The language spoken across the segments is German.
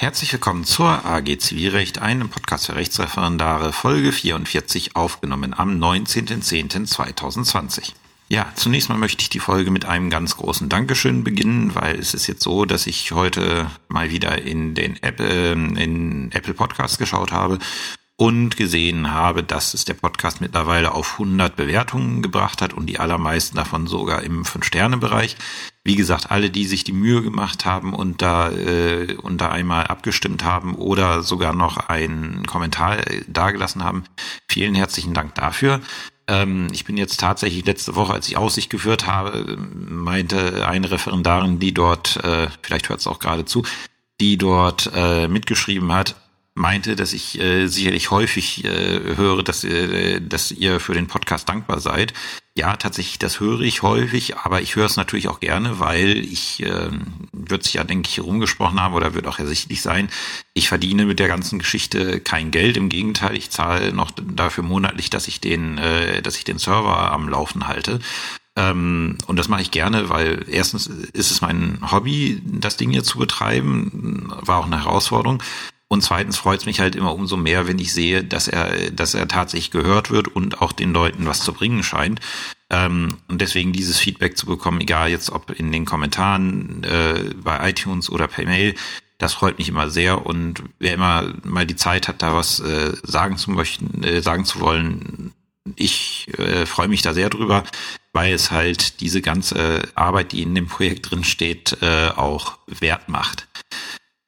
Herzlich willkommen zur AG Zivilrecht, einem Podcast für Rechtsreferendare, Folge 44, aufgenommen am 19.10.2020. Ja, zunächst mal möchte ich die Folge mit einem ganz großen Dankeschön beginnen, weil es ist jetzt so, dass ich heute mal wieder in den Apple, in Apple Podcast geschaut habe und gesehen habe, dass es der Podcast mittlerweile auf 100 Bewertungen gebracht hat und die allermeisten davon sogar im 5-Sterne-Bereich. Wie gesagt, alle, die sich die Mühe gemacht haben und da, äh, und da einmal abgestimmt haben oder sogar noch einen Kommentar äh, dagelassen haben, vielen herzlichen Dank dafür. Ähm, ich bin jetzt tatsächlich letzte Woche, als ich Aussicht geführt habe, meinte eine Referendarin, die dort, äh, vielleicht hört es auch gerade zu, die dort äh, mitgeschrieben hat, meinte, dass ich äh, sicherlich häufig äh, höre, dass, äh, dass ihr für den Podcast dankbar seid. Ja, tatsächlich, das höre ich häufig, aber ich höre es natürlich auch gerne, weil ich, äh, wird sich ja, denke ich, rumgesprochen haben oder wird auch ersichtlich sein, ich verdiene mit der ganzen Geschichte kein Geld. Im Gegenteil, ich zahle noch dafür monatlich, dass ich den, äh, dass ich den Server am Laufen halte. Ähm, und das mache ich gerne, weil erstens ist es mein Hobby, das Ding hier zu betreiben, war auch eine Herausforderung. Und zweitens freut es mich halt immer umso mehr, wenn ich sehe, dass er, dass er tatsächlich gehört wird und auch den Leuten was zu bringen scheint. Ähm, und deswegen dieses Feedback zu bekommen, egal jetzt ob in den Kommentaren äh, bei iTunes oder per Mail, das freut mich immer sehr. Und wer immer mal die Zeit hat, da was äh, sagen zu möchten, äh, sagen zu wollen, ich äh, freue mich da sehr drüber, weil es halt diese ganze Arbeit, die in dem Projekt drin steht, äh, auch wert macht.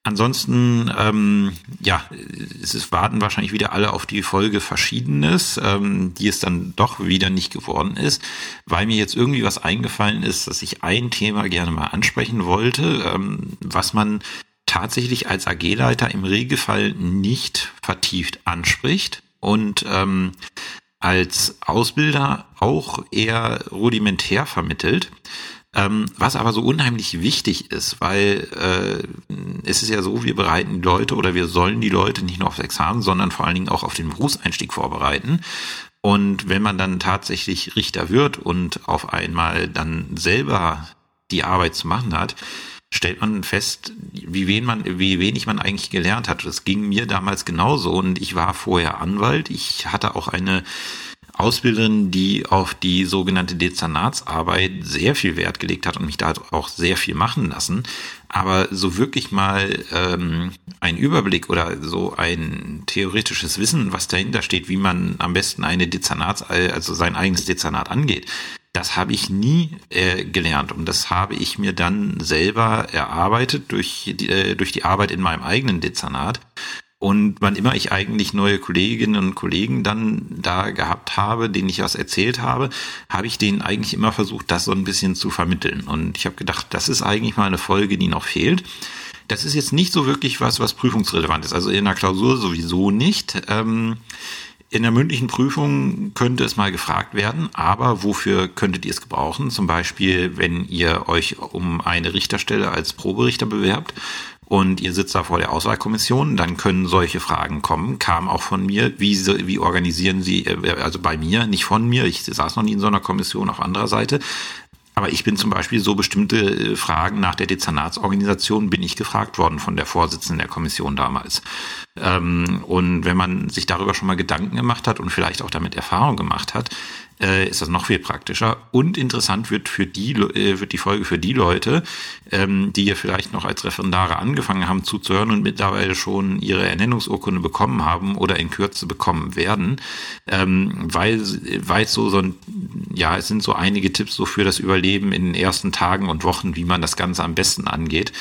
Ansonsten, ähm, ja, es ist, warten wahrscheinlich wieder alle auf die Folge Verschiedenes, ähm, die es dann doch wieder nicht geworden ist, weil mir jetzt irgendwie was eingefallen ist, dass ich ein Thema gerne mal ansprechen wollte, ähm, was man tatsächlich als AG-Leiter im Regelfall nicht vertieft anspricht und ähm, als Ausbilder auch eher rudimentär vermittelt. Ähm, was aber so unheimlich wichtig ist, weil äh, es ist ja so, wir bereiten die Leute oder wir sollen die Leute nicht nur aufs Examen, sondern vor allen Dingen auch auf den Berufseinstieg vorbereiten. Und wenn man dann tatsächlich Richter wird und auf einmal dann selber die Arbeit zu machen hat, stellt man fest, wie, wen man, wie wenig man eigentlich gelernt hat. Das ging mir damals genauso und ich war vorher Anwalt. Ich hatte auch eine Ausbilderin, die auf die sogenannte Dezernatsarbeit sehr viel Wert gelegt hat und mich da auch sehr viel machen lassen. Aber so wirklich mal ähm, ein Überblick oder so ein theoretisches Wissen, was dahinter steht, wie man am besten eine Dezernats, also sein eigenes Dezernat angeht, das habe ich nie äh, gelernt und das habe ich mir dann selber erarbeitet durch die, äh, durch die Arbeit in meinem eigenen Dezernat und wann immer ich eigentlich neue Kolleginnen und Kollegen dann da gehabt habe, denen ich was erzählt habe, habe ich denen eigentlich immer versucht, das so ein bisschen zu vermitteln. Und ich habe gedacht, das ist eigentlich mal eine Folge, die noch fehlt. Das ist jetzt nicht so wirklich was, was prüfungsrelevant ist. Also in der Klausur sowieso nicht. Ähm, in der mündlichen Prüfung könnte es mal gefragt werden, aber wofür könntet ihr es gebrauchen? Zum Beispiel, wenn ihr euch um eine Richterstelle als Proberichter bewerbt und ihr sitzt da vor der Auswahlkommission, dann können solche Fragen kommen. Kam auch von mir, wie, wie organisieren Sie, äh, also bei mir, nicht von mir, ich saß noch nie in so einer Kommission auf anderer Seite, aber ich bin zum Beispiel so bestimmte äh, Fragen nach der Dezernatsorganisation bin ich gefragt worden von der Vorsitzenden der Kommission damals. Ähm, und wenn man sich darüber schon mal Gedanken gemacht hat und vielleicht auch damit Erfahrung gemacht hat, äh, ist das noch viel praktischer. Und interessant wird für die, äh, wird die Folge für die Leute, ähm, die ja vielleicht noch als Referendare angefangen haben zuzuhören und mittlerweile schon ihre Ernennungsurkunde bekommen haben oder in Kürze bekommen werden, ähm, weil, weil so, so ein, ja, es sind so einige Tipps so für das Überleben in den ersten Tagen und Wochen, wie man das Ganze am besten angeht.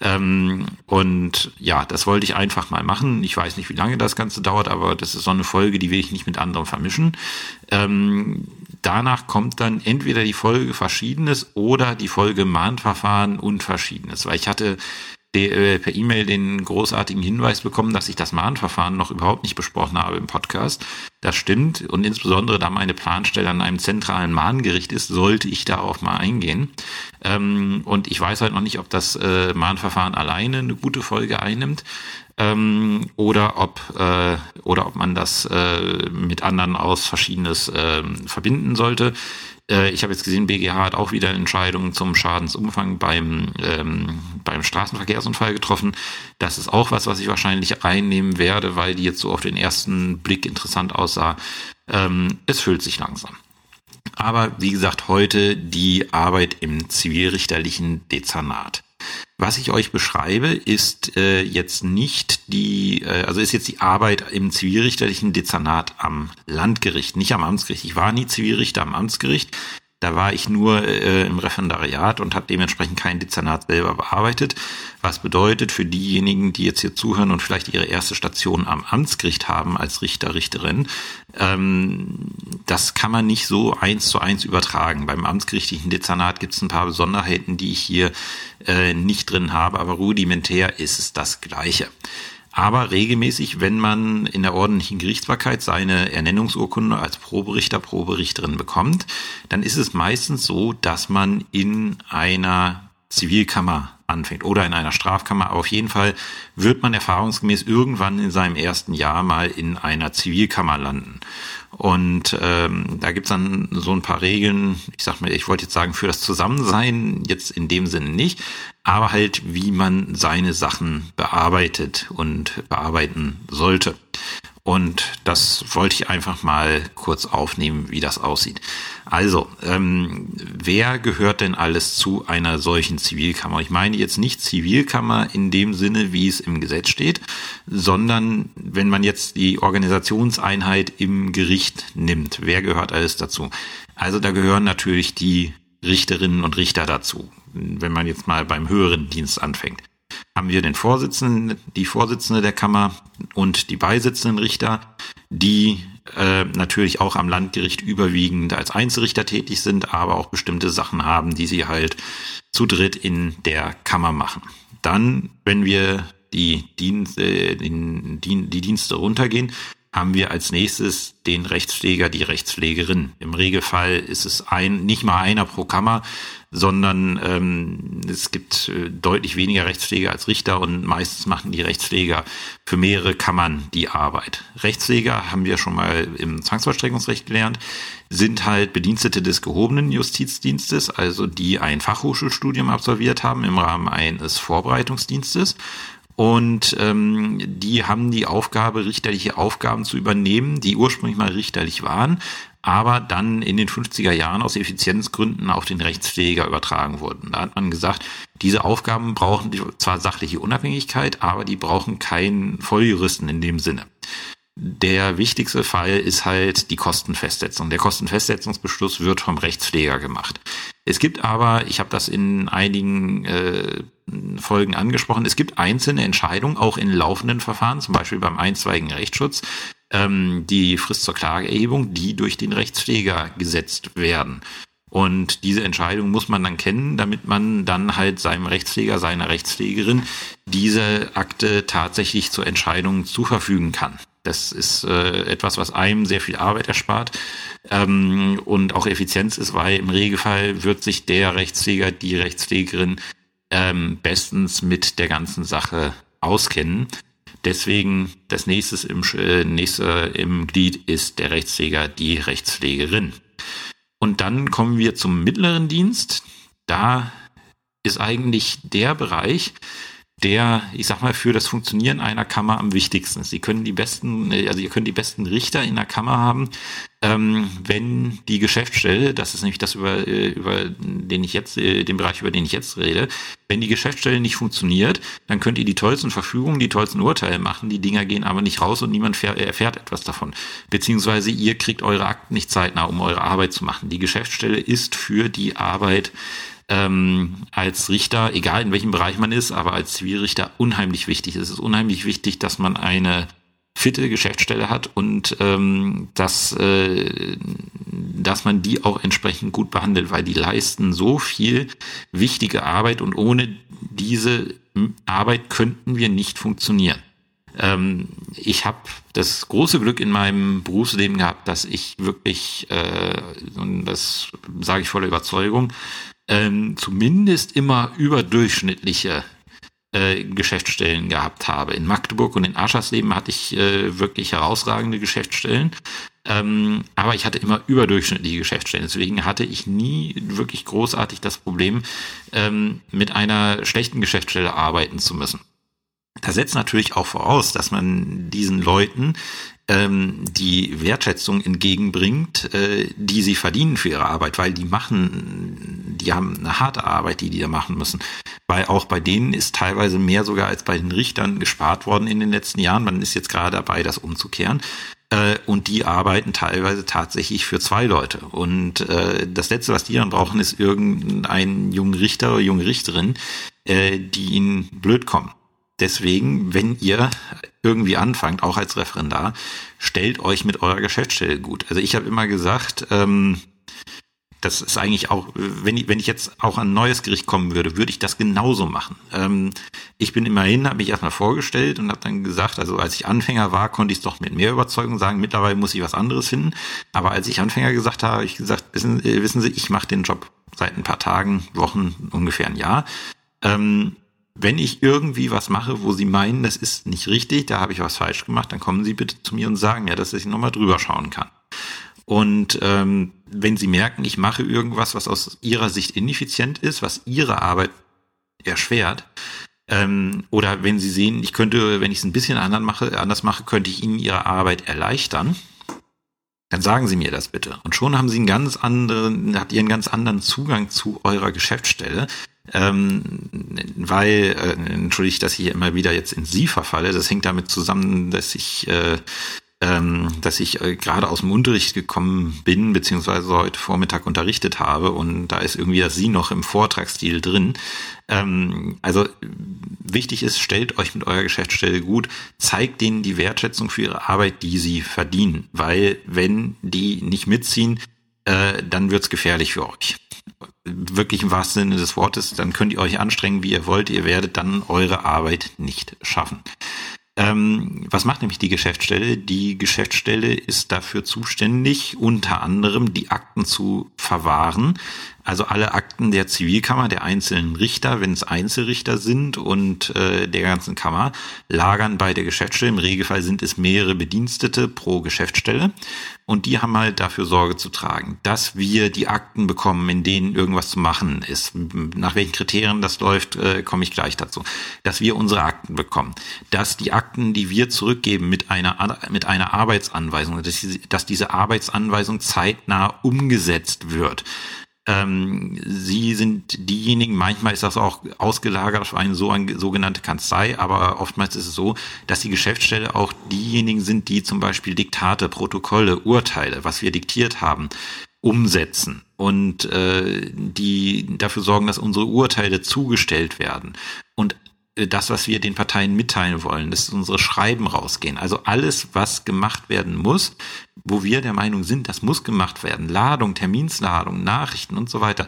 Ähm, und ja, das wollte ich einfach mal machen. Ich weiß nicht, wie lange das Ganze dauert, aber das ist so eine Folge, die will ich nicht mit anderen vermischen. Ähm, danach kommt dann entweder die Folge Verschiedenes oder die Folge Mahnverfahren und Verschiedenes, weil ich hatte äh, per E-Mail den großartigen Hinweis bekommen, dass ich das Mahnverfahren noch überhaupt nicht besprochen habe im Podcast. Das stimmt und insbesondere da meine Planstelle an einem zentralen Mahngericht ist, sollte ich darauf mal eingehen. Ähm, und ich weiß halt noch nicht, ob das äh, Mahnverfahren alleine eine gute Folge einnimmt. ähm, oder ob äh, oder ob man das äh, mit anderen aus Verschiedenes äh, verbinden sollte. Äh, ich habe jetzt gesehen, BGH hat auch wieder Entscheidungen zum Schadensumfang beim ähm, beim Straßenverkehrsunfall getroffen. Das ist auch was, was ich wahrscheinlich einnehmen werde, weil die jetzt so auf den ersten Blick interessant aussah. Ähm, es füllt sich langsam. Aber wie gesagt, heute die Arbeit im zivilrichterlichen Dezernat. Was ich euch beschreibe, ist äh, jetzt nicht die, äh, also ist jetzt die Arbeit im zivilrichterlichen Dezernat am Landgericht, nicht am Amtsgericht. Ich war nie Zivilrichter am Amtsgericht. Da war ich nur äh, im Referendariat und habe dementsprechend kein Dezernat selber bearbeitet. Was bedeutet für diejenigen, die jetzt hier zuhören und vielleicht ihre erste Station am Amtsgericht haben als Richter, Richterin, ähm, das kann man nicht so eins zu eins übertragen. Beim amtsgerichtlichen Dezernat gibt es ein paar Besonderheiten, die ich hier äh, nicht drin habe, aber rudimentär ist es das Gleiche. Aber regelmäßig, wenn man in der ordentlichen Gerichtsbarkeit seine Ernennungsurkunde als Proberichter, Proberichterin bekommt, dann ist es meistens so, dass man in einer Zivilkammer anfängt oder in einer Strafkammer. Aber auf jeden Fall wird man erfahrungsgemäß irgendwann in seinem ersten Jahr mal in einer Zivilkammer landen. Und ähm, da gibt's dann so ein paar Regeln, ich sag mal, ich wollte jetzt sagen, für das Zusammensein, jetzt in dem Sinne nicht, aber halt, wie man seine Sachen bearbeitet und bearbeiten sollte. Und das wollte ich einfach mal kurz aufnehmen, wie das aussieht. Also, ähm, wer gehört denn alles zu einer solchen Zivilkammer? Ich meine jetzt nicht Zivilkammer in dem Sinne, wie es im Gesetz steht, sondern wenn man jetzt die Organisationseinheit im Gericht nimmt, wer gehört alles dazu? Also da gehören natürlich die Richterinnen und Richter dazu, wenn man jetzt mal beim höheren Dienst anfängt haben wir den Vorsitzenden, die Vorsitzende der Kammer und die beisitzenden Richter, die äh, natürlich auch am Landgericht überwiegend als Einzelrichter tätig sind, aber auch bestimmte Sachen haben, die sie halt zu dritt in der Kammer machen. Dann, wenn wir die, Dienste, die, die Dienste runtergehen, haben wir als nächstes den Rechtspfleger, die Rechtspflegerin. Im Regelfall ist es ein, nicht mal einer pro Kammer, sondern ähm, es gibt äh, deutlich weniger Rechtspfleger als Richter und meistens machen die Rechtspfleger für mehrere Kammern die Arbeit. Rechtspfleger haben wir schon mal im Zwangsvollstreckungsrecht gelernt, sind halt Bedienstete des gehobenen Justizdienstes, also die ein Fachhochschulstudium absolviert haben im Rahmen eines Vorbereitungsdienstes und ähm, die haben die Aufgabe, richterliche Aufgaben zu übernehmen, die ursprünglich mal richterlich waren, aber dann in den 50er Jahren aus Effizienzgründen auf den Rechtspfleger übertragen wurden. Da hat man gesagt, diese Aufgaben brauchen zwar sachliche Unabhängigkeit, aber die brauchen keinen Volljuristen in dem Sinne. Der wichtigste Fall ist halt die Kostenfestsetzung. Der Kostenfestsetzungsbeschluss wird vom Rechtspfleger gemacht. Es gibt aber, ich habe das in einigen äh, Folgen angesprochen, es gibt einzelne Entscheidungen, auch in laufenden Verfahren, zum Beispiel beim einstweiligen Rechtsschutz, ähm, die Frist zur Klageerhebung, die durch den Rechtspfleger gesetzt werden. Und diese Entscheidung muss man dann kennen, damit man dann halt seinem Rechtspfleger, seiner Rechtspflegerin diese Akte tatsächlich zur Entscheidung zuverfügen kann. Das ist äh, etwas, was einem sehr viel Arbeit erspart ähm, und auch Effizienz ist, weil im Regelfall wird sich der Rechtspfleger, die Rechtspflegerin ähm, bestens mit der ganzen Sache auskennen. Deswegen das nächste im, äh, nächste im Glied ist der Rechtspfleger, die Rechtspflegerin. Und dann kommen wir zum mittleren Dienst. Da ist eigentlich der Bereich, der, ich sag mal, für das Funktionieren einer Kammer am wichtigsten ist. Sie können die besten, also ihr könnt die besten Richter in der Kammer haben, ähm, wenn die Geschäftsstelle, das ist nämlich das über, äh, über den ich jetzt, äh, den Bereich, über den ich jetzt rede, wenn die Geschäftsstelle nicht funktioniert, dann könnt ihr die tollsten Verfügungen, die tollsten Urteile machen, die Dinger gehen aber nicht raus und niemand erfährt etwas davon. Beziehungsweise ihr kriegt eure Akten nicht zeitnah, um eure Arbeit zu machen. Die Geschäftsstelle ist für die Arbeit ähm, als Richter, egal in welchem Bereich man ist, aber als Zivilrichter unheimlich wichtig. Es ist unheimlich wichtig, dass man eine fitte Geschäftsstelle hat und ähm, dass, äh, dass man die auch entsprechend gut behandelt, weil die leisten so viel wichtige Arbeit und ohne diese Arbeit könnten wir nicht funktionieren. Ähm, ich habe das große Glück in meinem Berufsleben gehabt, dass ich wirklich, äh, und das sage ich voller Überzeugung, ähm, zumindest immer überdurchschnittliche äh, Geschäftsstellen gehabt habe. In Magdeburg und in Aschersleben hatte ich äh, wirklich herausragende Geschäftsstellen. Ähm, aber ich hatte immer überdurchschnittliche Geschäftsstellen. Deswegen hatte ich nie wirklich großartig das Problem, ähm, mit einer schlechten Geschäftsstelle arbeiten zu müssen. Das setzt natürlich auch voraus, dass man diesen Leuten ähm, die Wertschätzung entgegenbringt, äh, die sie verdienen für ihre Arbeit, weil die machen, die haben eine harte Arbeit, die die da machen müssen. Weil auch bei denen ist teilweise mehr sogar als bei den Richtern gespart worden in den letzten Jahren. Man ist jetzt gerade dabei, das umzukehren. Äh, und die arbeiten teilweise tatsächlich für zwei Leute. Und äh, das Letzte, was die dann brauchen, ist irgendein jungen Richter oder junge Richterin, äh, die ihnen blöd kommen. Deswegen, wenn ihr irgendwie anfangt, auch als Referendar, stellt euch mit eurer Geschäftsstelle gut. Also ich habe immer gesagt, ähm, das ist eigentlich auch, wenn ich, wenn ich jetzt auch an ein neues Gericht kommen würde, würde ich das genauso machen. Ähm, ich bin immerhin, habe mich erstmal vorgestellt und habe dann gesagt, also als ich Anfänger war, konnte ich es doch mit mehr Überzeugung sagen. Mittlerweile muss ich was anderes finden. Aber als ich Anfänger gesagt habe, habe ich gesagt, wissen, äh, wissen Sie, ich mache den Job seit ein paar Tagen, Wochen, ungefähr ein Jahr. Ähm, wenn ich irgendwie was mache, wo Sie meinen, das ist nicht richtig, da habe ich was falsch gemacht, dann kommen Sie bitte zu mir und sagen mir, dass ich nochmal drüber schauen kann. Und ähm, wenn Sie merken, ich mache irgendwas, was aus Ihrer Sicht ineffizient ist, was Ihre Arbeit erschwert, ähm, oder wenn Sie sehen, ich könnte, wenn ich es ein bisschen anders mache, anders mache, könnte ich Ihnen Ihre Arbeit erleichtern, dann sagen Sie mir das bitte. Und schon haben Sie einen ganz anderen, habt ihr einen ganz anderen Zugang zu eurer Geschäftsstelle, ähm, weil, äh, entschuldigt, dass ich immer wieder jetzt in Sie verfalle. Das hängt damit zusammen, dass ich äh, ähm, dass ich äh, gerade aus dem Unterricht gekommen bin, beziehungsweise heute Vormittag unterrichtet habe und da ist irgendwie das Sie noch im Vortragsstil drin. Ähm, also wichtig ist, stellt euch mit eurer Geschäftsstelle gut, zeigt denen die Wertschätzung für ihre Arbeit, die sie verdienen, weil wenn die nicht mitziehen, äh, dann wird's gefährlich für euch wirklich im wahrsten Sinne des Wortes, dann könnt ihr euch anstrengen, wie ihr wollt, ihr werdet dann eure Arbeit nicht schaffen. Ähm, was macht nämlich die Geschäftsstelle? Die Geschäftsstelle ist dafür zuständig, unter anderem die Akten zu verwahren. Also alle Akten der Zivilkammer, der einzelnen Richter, wenn es Einzelrichter sind und äh, der ganzen Kammer, lagern bei der Geschäftsstelle. Im Regelfall sind es mehrere Bedienstete pro Geschäftsstelle. Und die haben halt dafür Sorge zu tragen, dass wir die Akten bekommen, in denen irgendwas zu machen ist. Nach welchen Kriterien das läuft, äh, komme ich gleich dazu. Dass wir unsere Akten bekommen. Dass die Akten, die wir zurückgeben mit einer, mit einer Arbeitsanweisung, dass, dass diese Arbeitsanweisung zeitnah umgesetzt wird ähm, Sie sind diejenigen, manchmal ist das auch ausgelagert auf eine so eine sogenannte Kanzlei, aber oftmals ist es so, dass die Geschäftsstelle auch diejenigen sind, die zum Beispiel Diktate, Protokolle, Urteile, was wir diktiert haben, umsetzen und äh, die dafür sorgen, dass unsere Urteile zugestellt werden. Äh, das, was wir den Parteien mitteilen wollen, dass unsere Schreiben rausgehen. Also alles, was gemacht werden muss, wo wir der Meinung sind, das muss gemacht werden. Ladung, Terminsladung, Nachrichten und so weiter.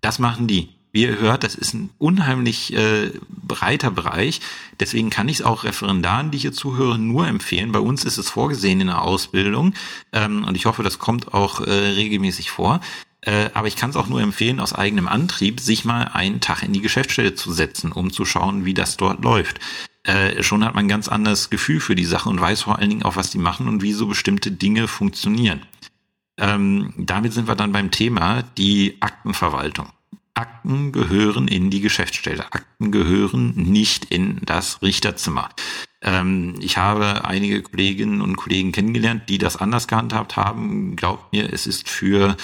Das machen die. Wie ihr hört, das ist ein unheimlich äh, breiter Bereich. Deswegen kann ich es auch Referendaren, die hier zuhören, nur empfehlen. Bei uns ist es vorgesehen in der Ausbildung ähm, und ich hoffe, das kommt auch äh, regelmäßig vor. Äh, aber ich kann es auch nur empfehlen, aus eigenem Antrieb, sich mal einen Tag in die Geschäftsstelle zu setzen, um zu schauen, wie das dort läuft. Äh, schon hat man ein ganz anderes Gefühl für die Sache und weiß vor allen Dingen auch, was die machen und wie so bestimmte Dinge funktionieren. Ähm, damit sind wir dann beim Thema die Aktenverwaltung. Akten gehören in die Geschäftsstelle. Akten gehören nicht in das Richterzimmer. Ähm, ich habe einige Kolleginnen und Kollegen kennengelernt, die das anders gehandhabt haben. Glaubt mir, es ist für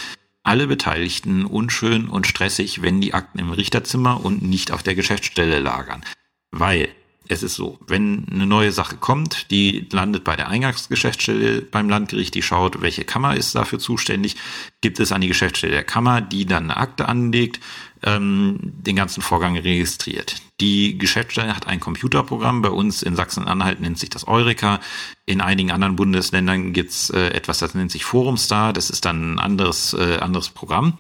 alle Beteiligten unschön und stressig, wenn die Akten im Richterzimmer und nicht auf der Geschäftsstelle lagern. Weil es ist so, wenn eine neue Sache kommt, die landet bei der Eingangsgeschäftsstelle beim Landgericht, die schaut, welche Kammer ist dafür zuständig, gibt es an die Geschäftsstelle der Kammer, die dann eine Akte anlegt, ähm, den ganzen Vorgang registriert. Die Geschäftsstelle hat ein Computerprogramm, bei uns in Sachsen-Anhalt nennt sich das Eureka, in einigen anderen Bundesländern gibt's äh, etwas, das nennt sich Forumstar, das ist dann ein anderes, äh, anderes Programm.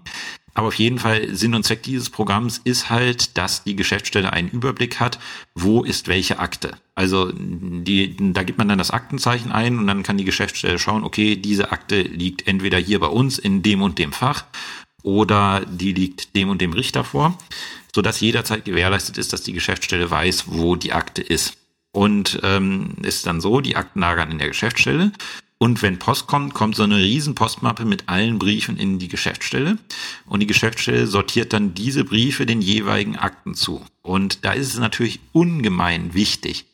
Aber auf jeden Fall Sinn und Zweck dieses Programms ist halt, dass die Geschäftsstelle einen Überblick hat, wo ist welche Akte. Also die, da gibt man dann das Aktenzeichen ein und dann kann die Geschäftsstelle schauen, okay, diese Akte liegt entweder hier bei uns in dem und dem Fach oder die liegt dem und dem Richter vor. sodass jederzeit gewährleistet ist, dass die Geschäftsstelle weiß, wo die Akte ist. Und ähm, ist dann so, die Akten lagern in der Geschäftsstelle. Und wenn Post kommt, kommt so eine riesen Postmappe mit allen Briefen in die Geschäftsstelle. Und die Geschäftsstelle sortiert dann diese Briefe den jeweiligen Akten zu. Und da ist es natürlich ungemein wichtig,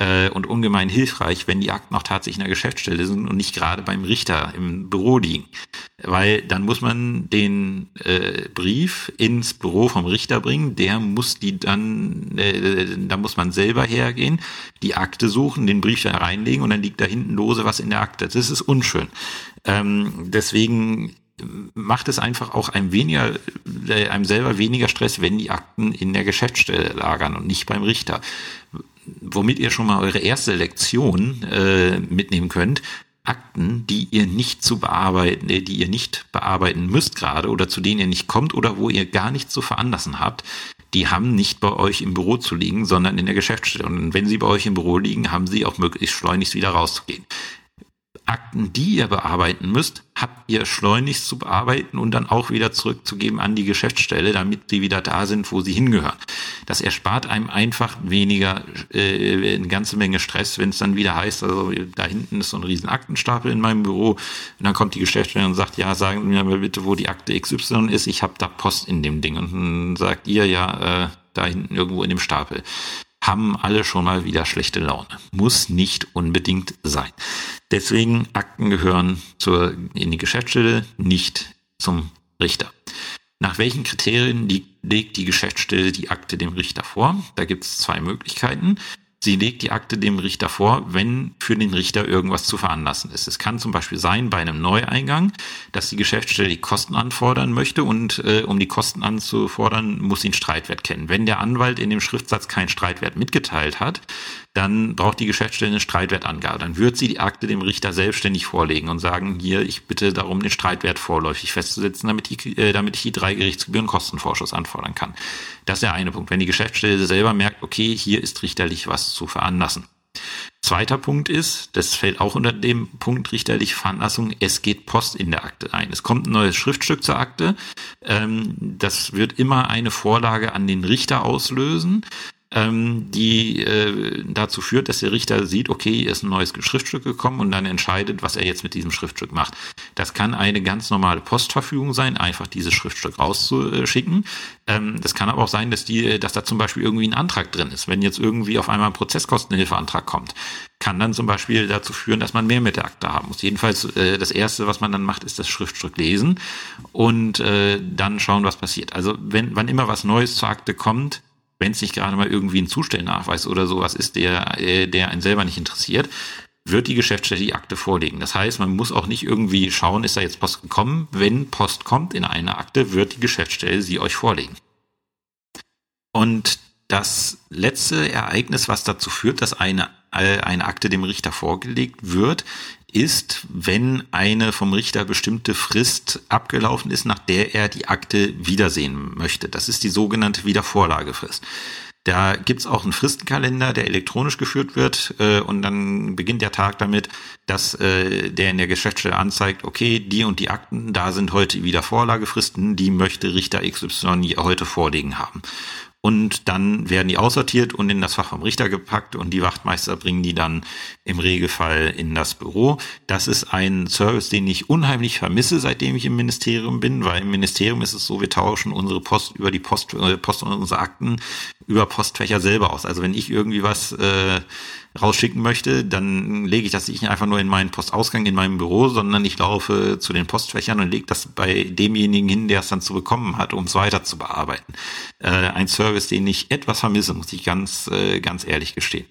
äh, und ungemein hilfreich, wenn die Akten auch tatsächlich in der Geschäftsstelle sind und nicht gerade beim Richter im Büro liegen. Weil dann muss man den äh, Brief ins Büro vom Richter bringen, der muss die dann, äh, da muss man selber hergehen, die Akte suchen, den Brief da reinlegen und dann liegt da hinten lose was in der Akte. Das ist unschön. Ähm, deswegen macht es einfach auch einem weniger, äh, einem selber weniger Stress, wenn die Akten in der Geschäftsstelle lagern und nicht beim Richter womit ihr schon mal eure erste Lektion äh, mitnehmen könnt. Akten, die ihr nicht zu bearbeiten, äh, die ihr nicht bearbeiten müsst gerade oder zu denen ihr nicht kommt oder wo ihr gar nichts zu veranlassen habt, die haben nicht bei euch im Büro zu liegen, sondern in der Geschäftsstelle. Und wenn sie bei euch im Büro liegen, haben sie auch möglichst schleunigst wieder rauszugehen. Akten, die ihr bearbeiten müsst, habt ihr schleunigst zu bearbeiten und dann auch wieder zurückzugeben an die Geschäftsstelle, damit sie wieder da sind, wo sie hingehören. Das erspart einem einfach weniger äh, eine ganze Menge Stress, wenn es dann wieder heißt, also da hinten ist so ein riesen Aktenstapel in meinem Büro und dann kommt die Geschäftsstelle und sagt, ja, sagen Sie mir mal bitte, wo die Akte XY ist, ich habe da Post in dem Ding. Und dann sagt ihr ja, äh, da hinten irgendwo in dem Stapel haben alle schon mal wieder schlechte Laune. Muss nicht unbedingt sein. Deswegen Akten gehören zur, in die Geschäftsstelle, nicht zum Richter. Nach welchen Kriterien legt die Geschäftsstelle die Akte dem Richter vor? Da gibt es zwei Möglichkeiten. Sie legt die Akte dem Richter vor, wenn für den Richter irgendwas zu veranlassen ist. Es kann zum Beispiel sein bei einem Neueingang, dass die Geschäftsstelle die Kosten anfordern möchte und äh, um die Kosten anzufordern, muss sie einen Streitwert kennen. Wenn der Anwalt in dem Schriftsatz keinen Streitwert mitgeteilt hat, dann braucht die Geschäftsstelle eine Streitwertangabe. Dann wird sie die Akte dem Richter selbstständig vorlegen und sagen, hier, ich bitte darum, den Streitwert vorläufig festzusetzen, damit, die, äh, damit ich die drei Gerichtsgebühren Kostenvorschuss anfordern kann. Das ist der eine Punkt. Wenn die Geschäftsstelle selber merkt, okay, hier ist richterlich was zu veranlassen. Zweiter Punkt ist, das fällt auch unter dem Punkt richterliche Veranlassung, es geht Post in der Akte ein. Es kommt ein neues Schriftstück zur Akte. Ähm, das wird immer eine Vorlage an den Richter auslösen ähm, die äh, dazu führt, dass der Richter sieht, okay, hier ist ein neues Schriftstück gekommen und dann entscheidet, was er jetzt mit diesem Schriftstück macht. Das kann eine ganz normale Postverfügung sein, einfach dieses Schriftstück rauszuschicken. Ähm, das kann aber auch sein, dass die, dass da zum Beispiel irgendwie ein Antrag drin ist. Wenn jetzt irgendwie auf einmal ein Prozesskostenhilfeantrag kommt, kann dann zum Beispiel dazu führen, dass man mehr mit der Akte haben muss. Jedenfalls äh, das erste, was man dann macht, ist das Schriftstück lesen und äh, dann schauen, was passiert. Also wenn wann immer was Neues zur Akte kommt, wenn es nicht gerade mal irgendwie ein Zustellnachweis oder sowas ist, der, äh, der einen selber nicht interessiert, wird die Geschäftsstelle die Akte vorlegen. Das heißt, man muss auch nicht irgendwie schauen, ist da jetzt Post gekommen. Wenn Post kommt in eine Akte, wird die Geschäftsstelle sie euch vorlegen. Und das letzte Ereignis, was dazu führt, dass eine, äh, eine Akte dem Richter vorgelegt wird, ist, wenn eine vom Richter bestimmte Frist abgelaufen ist, nach der er die Akte wiedersehen möchte. Das ist die sogenannte Wiedervorlagefrist. Da gibt's auch einen Fristenkalender, der elektronisch geführt wird äh, und dann beginnt der Tag damit, dass äh, der in der Geschäftsstelle anzeigt, okay, die und die Akten, da sind heute wieder Vorlagefristen, die möchte Richter XY heute vorlegen haben. Und dann werden die aussortiert und in das Fach vom Richter gepackt und die Wachtmeister bringen die dann im Regelfall in das Büro. Das ist ein Service, den ich unheimlich vermisse, seitdem ich im Ministerium bin, weil im Ministerium ist es so, wir tauschen unsere Post über die Post, äh, Post und unsere Akten über Postfächer selber aus. Also wenn ich irgendwie was äh, rausschicken möchte, dann lege ich das nicht einfach nur in meinen Postausgang in meinem Büro, sondern ich laufe zu den Postfächern und lege das bei demjenigen hin, der es dann zu bekommen hat, um es weiter zu bearbeiten. Äh, ein Service, den ich etwas vermisse, muss ich ganz, äh, ganz ehrlich gestehen.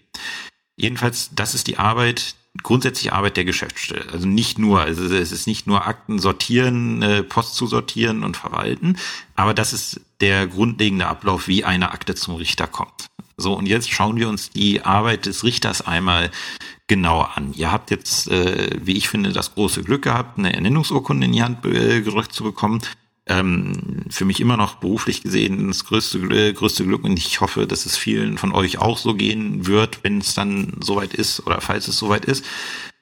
Jedenfalls, das ist die Arbeit, grundsätzliche Arbeit der Geschäftsstelle. Also nicht nur, also es ist nicht nur Akten sortieren, äh, Post zu sortieren und verwalten, aber das ist der grundlegende Ablauf, wie eine Akte zum Richter kommt. So, und jetzt schauen wir uns die Arbeit des Richters einmal genauer an. Ihr habt jetzt, äh, wie ich finde, das große Glück gehabt, eine Ernennungsurkunde in die Hand äh, gerückt zu bekommen. Ähm, für mich immer noch beruflich gesehen das größte, äh, größte Glück und ich hoffe, dass es vielen von euch auch so gehen wird, wenn es dann soweit ist oder falls es soweit ist.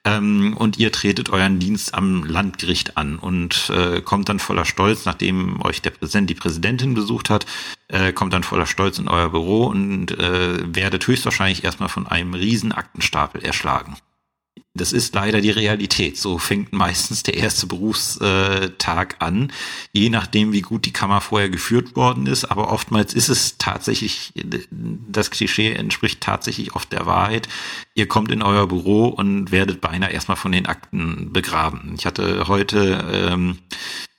ähm, und ihr tretet euren Dienst am Landgericht an und äh, kommt dann voller Stolz, nachdem euch der Präsident, die Präsidentin besucht hat, äh, kommt dann voller Stolz in euer Büro und äh, werdet höchstwahrscheinlich erstmal von einem riesen Aktenstapel erschlagen. Das ist leider die Realität. So fängt meistens der erste Berufstag an, je nachdem, wie gut die Kammer vorher geführt worden ist. Aber oftmals ist es tatsächlich, das Klischee entspricht tatsächlich oft der Wahrheit. Ihr kommt in euer Büro und werdet beinahe erstmal von den Akten begraben. Ich hatte heute ähm,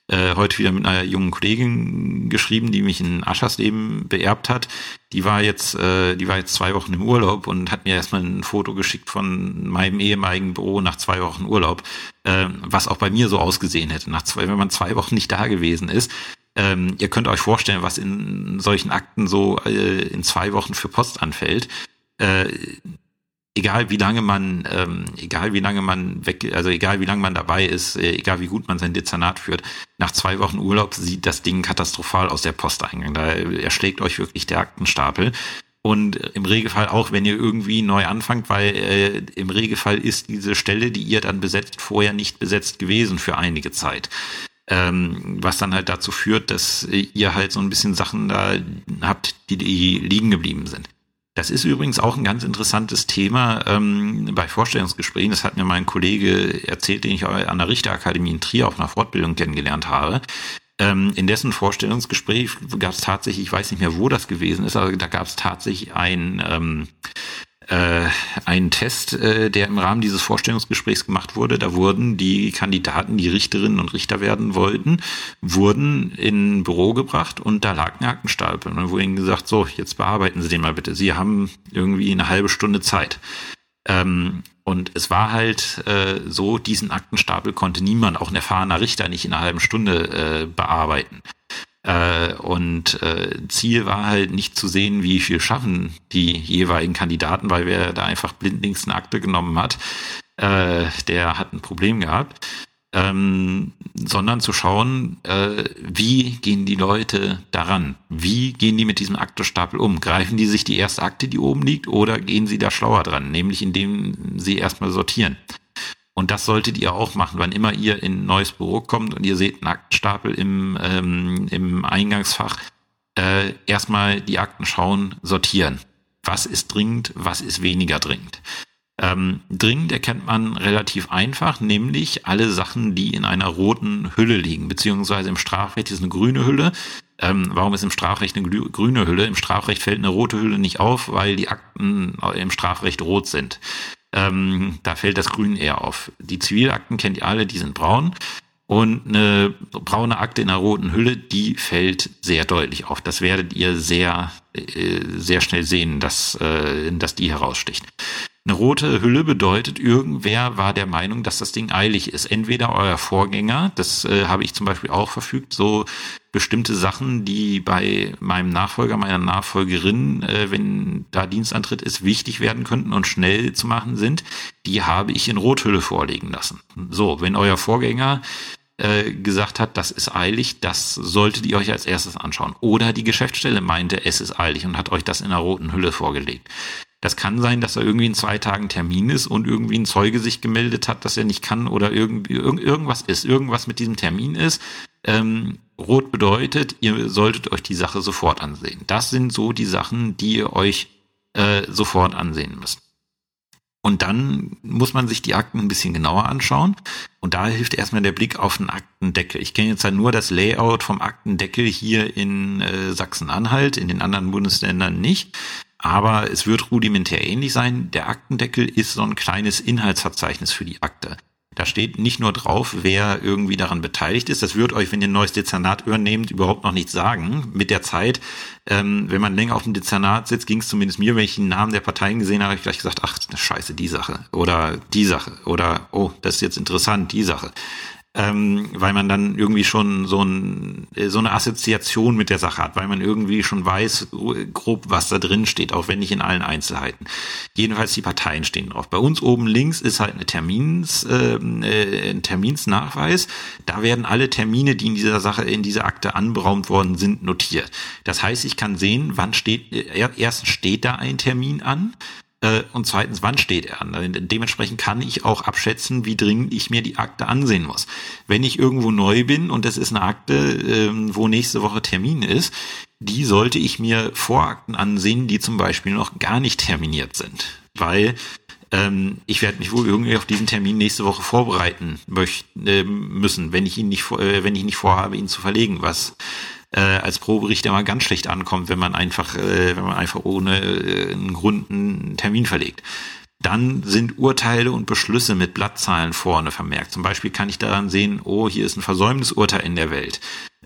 äh, heute wieder mit einer jungen Kollegin geschrieben, die mich in Aschersleben beerbt hat. Die war jetzt, äh, die war jetzt zwei Wochen im Urlaub und hat mir erstmal ein Foto geschickt von meinem ehemaligen Büro nach zwei Wochen Urlaub, äh, was auch bei mir so ausgesehen hätte. Nach zwei, wenn man zwei Wochen nicht da gewesen ist, ähm, ihr könnt euch vorstellen, was in solchen Akten so äh, in zwei Wochen für Post anfällt. Äh, egal wie lange man, ähm, egal wie lange man weg, also egal wie lange man dabei ist, äh, egal wie gut man sein Dezernat führt, nach zwei Wochen Urlaub sieht das Ding katastrophal aus der Posteingang. Da erschlägt euch wirklich der Aktenstapel. Und im Regelfall auch, wenn ihr irgendwie neu anfangt, weil äh, im Regelfall ist diese Stelle, die ihr dann besetzt, vorher nicht besetzt gewesen für einige Zeit. Ähm, was dann halt dazu führt, dass ihr halt so ein bisschen Sachen da habt, die, die liegen geblieben sind. Das ist übrigens auch ein ganz interessantes Thema ähm, bei Vorstellungsgesprächen. Das hat mir mein Kollege erzählt, den ich an der Richterakademie in Trier auf einer Fortbildung kennengelernt habe. Ähm, in dessen Vorstellungsgespräch gab es tatsächlich, ich weiß nicht mehr, wo das gewesen ist, aber da gab es tatsächlich ein ähm, äh, einen Test, äh, der im Rahmen dieses Vorstellungsgesprächs gemacht wurde. Da wurden die Kandidaten, die Richterinnen und Richter werden wollten, wurden in ein Büro gebracht und da lag ein Aktenstapel. Und dann wurde ihnen gesagt, so, jetzt bearbeiten Sie den mal bitte. Sie haben irgendwie eine halbe Stunde Zeit. Ähm, und es war halt äh, so, diesen Aktenstapel konnte niemand, auch ein erfahrener Richter, nicht in einer halben Stunde äh, bearbeiten. Äh, und äh, Ziel war halt nicht zu sehen, wie viel schaffen die jeweiligen Kandidaten, weil wer da einfach blindlings eine Akte genommen hat, äh, der hat ein Problem gehabt. Ähm, sondern zu schauen, äh, wie gehen die Leute daran? Wie gehen die mit diesem Aktestapel um? Greifen die sich die erste Akte, die oben liegt, oder gehen sie da schlauer dran, nämlich indem sie erstmal sortieren? Und das solltet ihr auch machen, wann immer ihr in ein neues Büro kommt und ihr seht einen Aktenstapel im, ähm, im Eingangsfach. Äh, erstmal die Akten schauen, sortieren. Was ist dringend, was ist weniger dringend. Ähm, dringend erkennt man relativ einfach, nämlich alle Sachen, die in einer roten Hülle liegen, beziehungsweise im Strafrecht ist eine grüne Hülle. Ähm, warum ist im Strafrecht eine grüne Hülle? Im Strafrecht fällt eine rote Hülle nicht auf, weil die Akten im Strafrecht rot sind. Ähm, da fällt das Grün eher auf. Die Zivilakten kennt ihr alle, die sind braun. Und eine braune Akte in einer roten Hülle, die fällt sehr deutlich auf. Das werdet ihr sehr, äh, sehr schnell sehen, dass, äh, dass die heraussticht. Eine rote Hülle bedeutet, irgendwer war der Meinung, dass das Ding eilig ist. Entweder euer Vorgänger, das äh, habe ich zum Beispiel auch verfügt, so bestimmte Sachen, die bei meinem Nachfolger, meiner Nachfolgerin, äh, wenn da Dienstantritt ist, wichtig werden könnten und schnell zu machen sind, die habe ich in Rothülle vorlegen lassen. So, wenn euer Vorgänger äh, gesagt hat, das ist eilig, das solltet ihr euch als erstes anschauen. Oder die Geschäftsstelle meinte, es ist eilig und hat euch das in einer roten Hülle vorgelegt. Das kann sein, dass er irgendwie in zwei Tagen Termin ist und irgendwie ein Zeuge sich gemeldet hat, dass er nicht kann oder irgendwie irg irgendwas ist, irgendwas mit diesem Termin ist. Ähm, rot bedeutet, ihr solltet euch die Sache sofort ansehen. Das sind so die Sachen, die ihr euch äh, sofort ansehen müsst. Und dann muss man sich die Akten ein bisschen genauer anschauen. Und da hilft erstmal der Blick auf den Aktendeckel. Ich kenne jetzt halt nur das Layout vom Aktendeckel hier in äh, Sachsen-Anhalt, in den anderen Bundesländern nicht. Aber es wird rudimentär ähnlich sein. Der Aktendeckel ist so ein kleines Inhaltsverzeichnis für die Akte. Da steht nicht nur drauf, wer irgendwie daran beteiligt ist. Das wird euch, wenn ihr ein neues Dezernat übernehmt, überhaupt noch nichts sagen. Mit der Zeit, ähm, wenn man länger auf dem Dezernat sitzt, ging es zumindest mir, wenn ich den Namen der Parteien gesehen habe, habe ich gleich gesagt, ach, scheiße, die Sache. Oder die Sache. Oder, oh, das ist jetzt interessant, die Sache ähm, weil man dann irgendwie schon so, ein, so eine Assoziation mit der Sache hat, weil man irgendwie schon weiß, grob, was da drin steht, auch wenn nicht in allen Einzelheiten. Jedenfalls die Parteien stehen drauf. Bei uns oben links ist halt eine Termins, äh, äh ein Terminsnachweis. Da werden alle Termine, die in dieser Sache, in dieser Akte anberaumt worden sind, notiert. Das heißt, ich kann sehen, wann steht, erstens steht da ein Termin an, Äh, und zweitens, wann steht er an? Dementsprechend kann ich auch abschätzen, wie dringend ich mir die Akte ansehen muss. Wenn ich irgendwo neu bin und es ist eine Akte, ähm, wo nächste Woche Termin ist, die sollte ich mir Vorakten ansehen, die zum Beispiel noch gar nicht terminiert sind. Weil ähm, ich werde mich wohl irgendwie auf diesen Termin nächste Woche vorbereiten möchten, äh, müssen, wenn ich ihn nicht, äh, wenn ich nicht vorhabe, ihn zu verlegen, was äh, als Probericht immer ganz schlecht ankommt, wenn man einfach, äh, wenn man einfach ohne äh, einen Grund einen Termin verlegt. Dann sind Urteile und Beschlüsse mit Blattzahlen vorne vermerkt. Zum Beispiel kann ich daran sehen, oh, hier ist ein Versäumnisurteil in der Welt.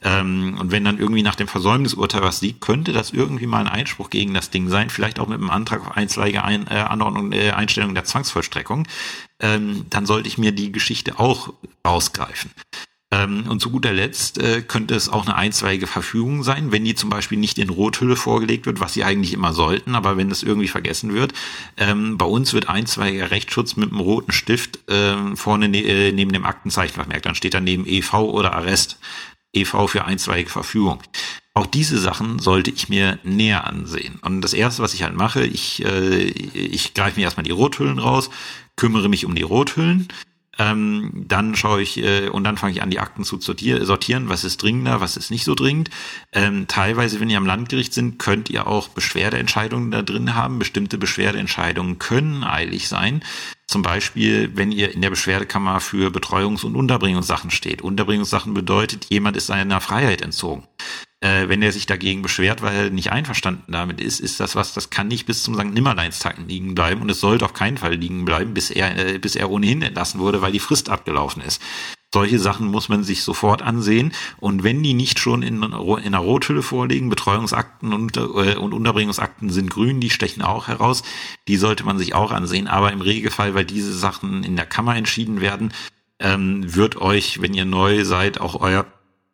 Ähm, und wenn dann irgendwie nach dem Versäumnisurteil was liegt, könnte das irgendwie mal ein Einspruch gegen das Ding sein, vielleicht auch mit einem Antrag auf einstweilige ein, äh, Anordnung, äh, Einstellung der Zwangsvollstreckung. Ähm, dann sollte ich mir die Geschichte auch ausgreifen. Ähm, und zu guter Letzt äh, könnte es auch eine einzweige Verfügung sein, wenn die zum Beispiel nicht in Rothülle vorgelegt wird, was sie eigentlich immer sollten, aber wenn das irgendwie vergessen wird. Ähm, bei uns wird einzweiger Rechtsschutz mit einem roten Stift äh, vorne ne äh, neben dem Aktenzeichen vermerkt. Dann steht daneben EV oder Arrest. EV für einzweige Verfügung. Auch diese Sachen sollte ich mir näher ansehen. Und das erste, was ich halt mache, ich, äh, ich greife mir erstmal die Rothüllen raus, kümmere mich um die Rothüllen, ähm, dann schaue ich äh, und dann fange ich an, die Akten zu sortieren, was ist dringender, was ist nicht so dringend. Ähm, teilweise, wenn ihr am Landgericht sind, könnt ihr auch Beschwerdeentscheidungen da drin haben. Bestimmte Beschwerdeentscheidungen können eilig sein. Zum Beispiel, wenn ihr in der Beschwerdekammer für Betreuungs- und Unterbringungssachen steht. Unterbringungssachen bedeutet, jemand ist seiner Freiheit entzogen äh, wenn er sich dagegen beschwert, weil er nicht einverstanden damit ist, ist das was, das kann nicht bis zum St. Nimmerleinstag liegen bleiben und es sollte auf keinen Fall liegen bleiben, bis er, äh, bis er ohnehin entlassen wurde, weil die Frist abgelaufen ist. Solche Sachen muss man sich sofort ansehen. Und wenn die nicht schon in, in einer Rothülle vorliegen, Betreuungsakten und, äh, und Unterbringungsakten sind grün, die stechen auch heraus. Die sollte man sich auch ansehen. Aber im Regelfall, weil diese Sachen in der Kammer entschieden werden, ähm, wird euch, wenn ihr neu seid, auch euer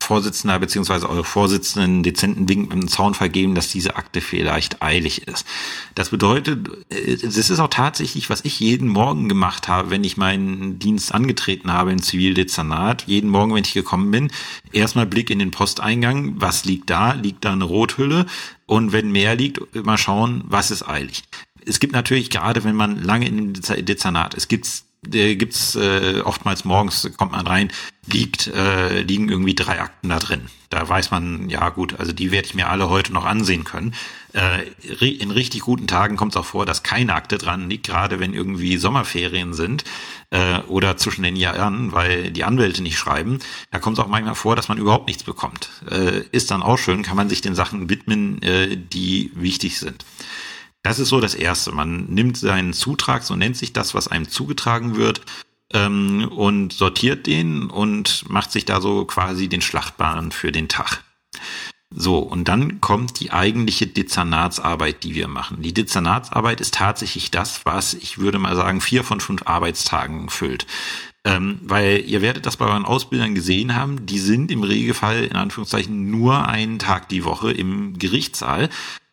Vorsitzender bzw. eure Vorsitzenden dezenten Wink mit dem Zaunfall geben, dass diese Akte vielleicht eilig ist. Das bedeutet, es ist auch tatsächlich, was ich jeden Morgen gemacht habe, wenn ich meinen Dienst angetreten habe im Zivildezernat. Jeden Morgen, wenn ich gekommen bin, erstmal Blick in den Posteingang. Was liegt da? Liegt da eine Rothülle? Und wenn mehr liegt, mal schauen, was ist eilig. Es gibt natürlich, gerade wenn man lange in dem Dezernat ist, gibt's der gibt's äh, oftmals morgens kommt man rein, liegt äh, liegen irgendwie drei Akten da drin. Da weiß man, ja gut, also die werde ich mir alle heute noch ansehen können. Äh, in richtig guten Tagen kommt es auch vor, dass keine Akte dran liegt, gerade wenn irgendwie Sommerferien sind äh, oder zwischen den Jahren, weil die Anwälte nicht schreiben. Da kommt es auch manchmal vor, dass man überhaupt nichts bekommt. Äh, ist dann auch schön, kann man sich den Sachen widmen, äh, die wichtig sind. Das ist so das Erste. Man nimmt seinen Zutrag, so nennt sich das, was einem zugetragen wird, ähm, und sortiert den und macht sich da so quasi den Schlachtbahn für den Tag. So, und dann kommt die eigentliche Dezernatsarbeit, die wir machen. Die Dezernatsarbeit ist tatsächlich das, was ich würde mal sagen, vier von fünf Arbeitstagen füllt. Ähm, weil ihr werdet das bei euren Ausbildern gesehen haben, die sind im Regelfall in Anführungszeichen nur einen Tag die Woche im Gerichtssaal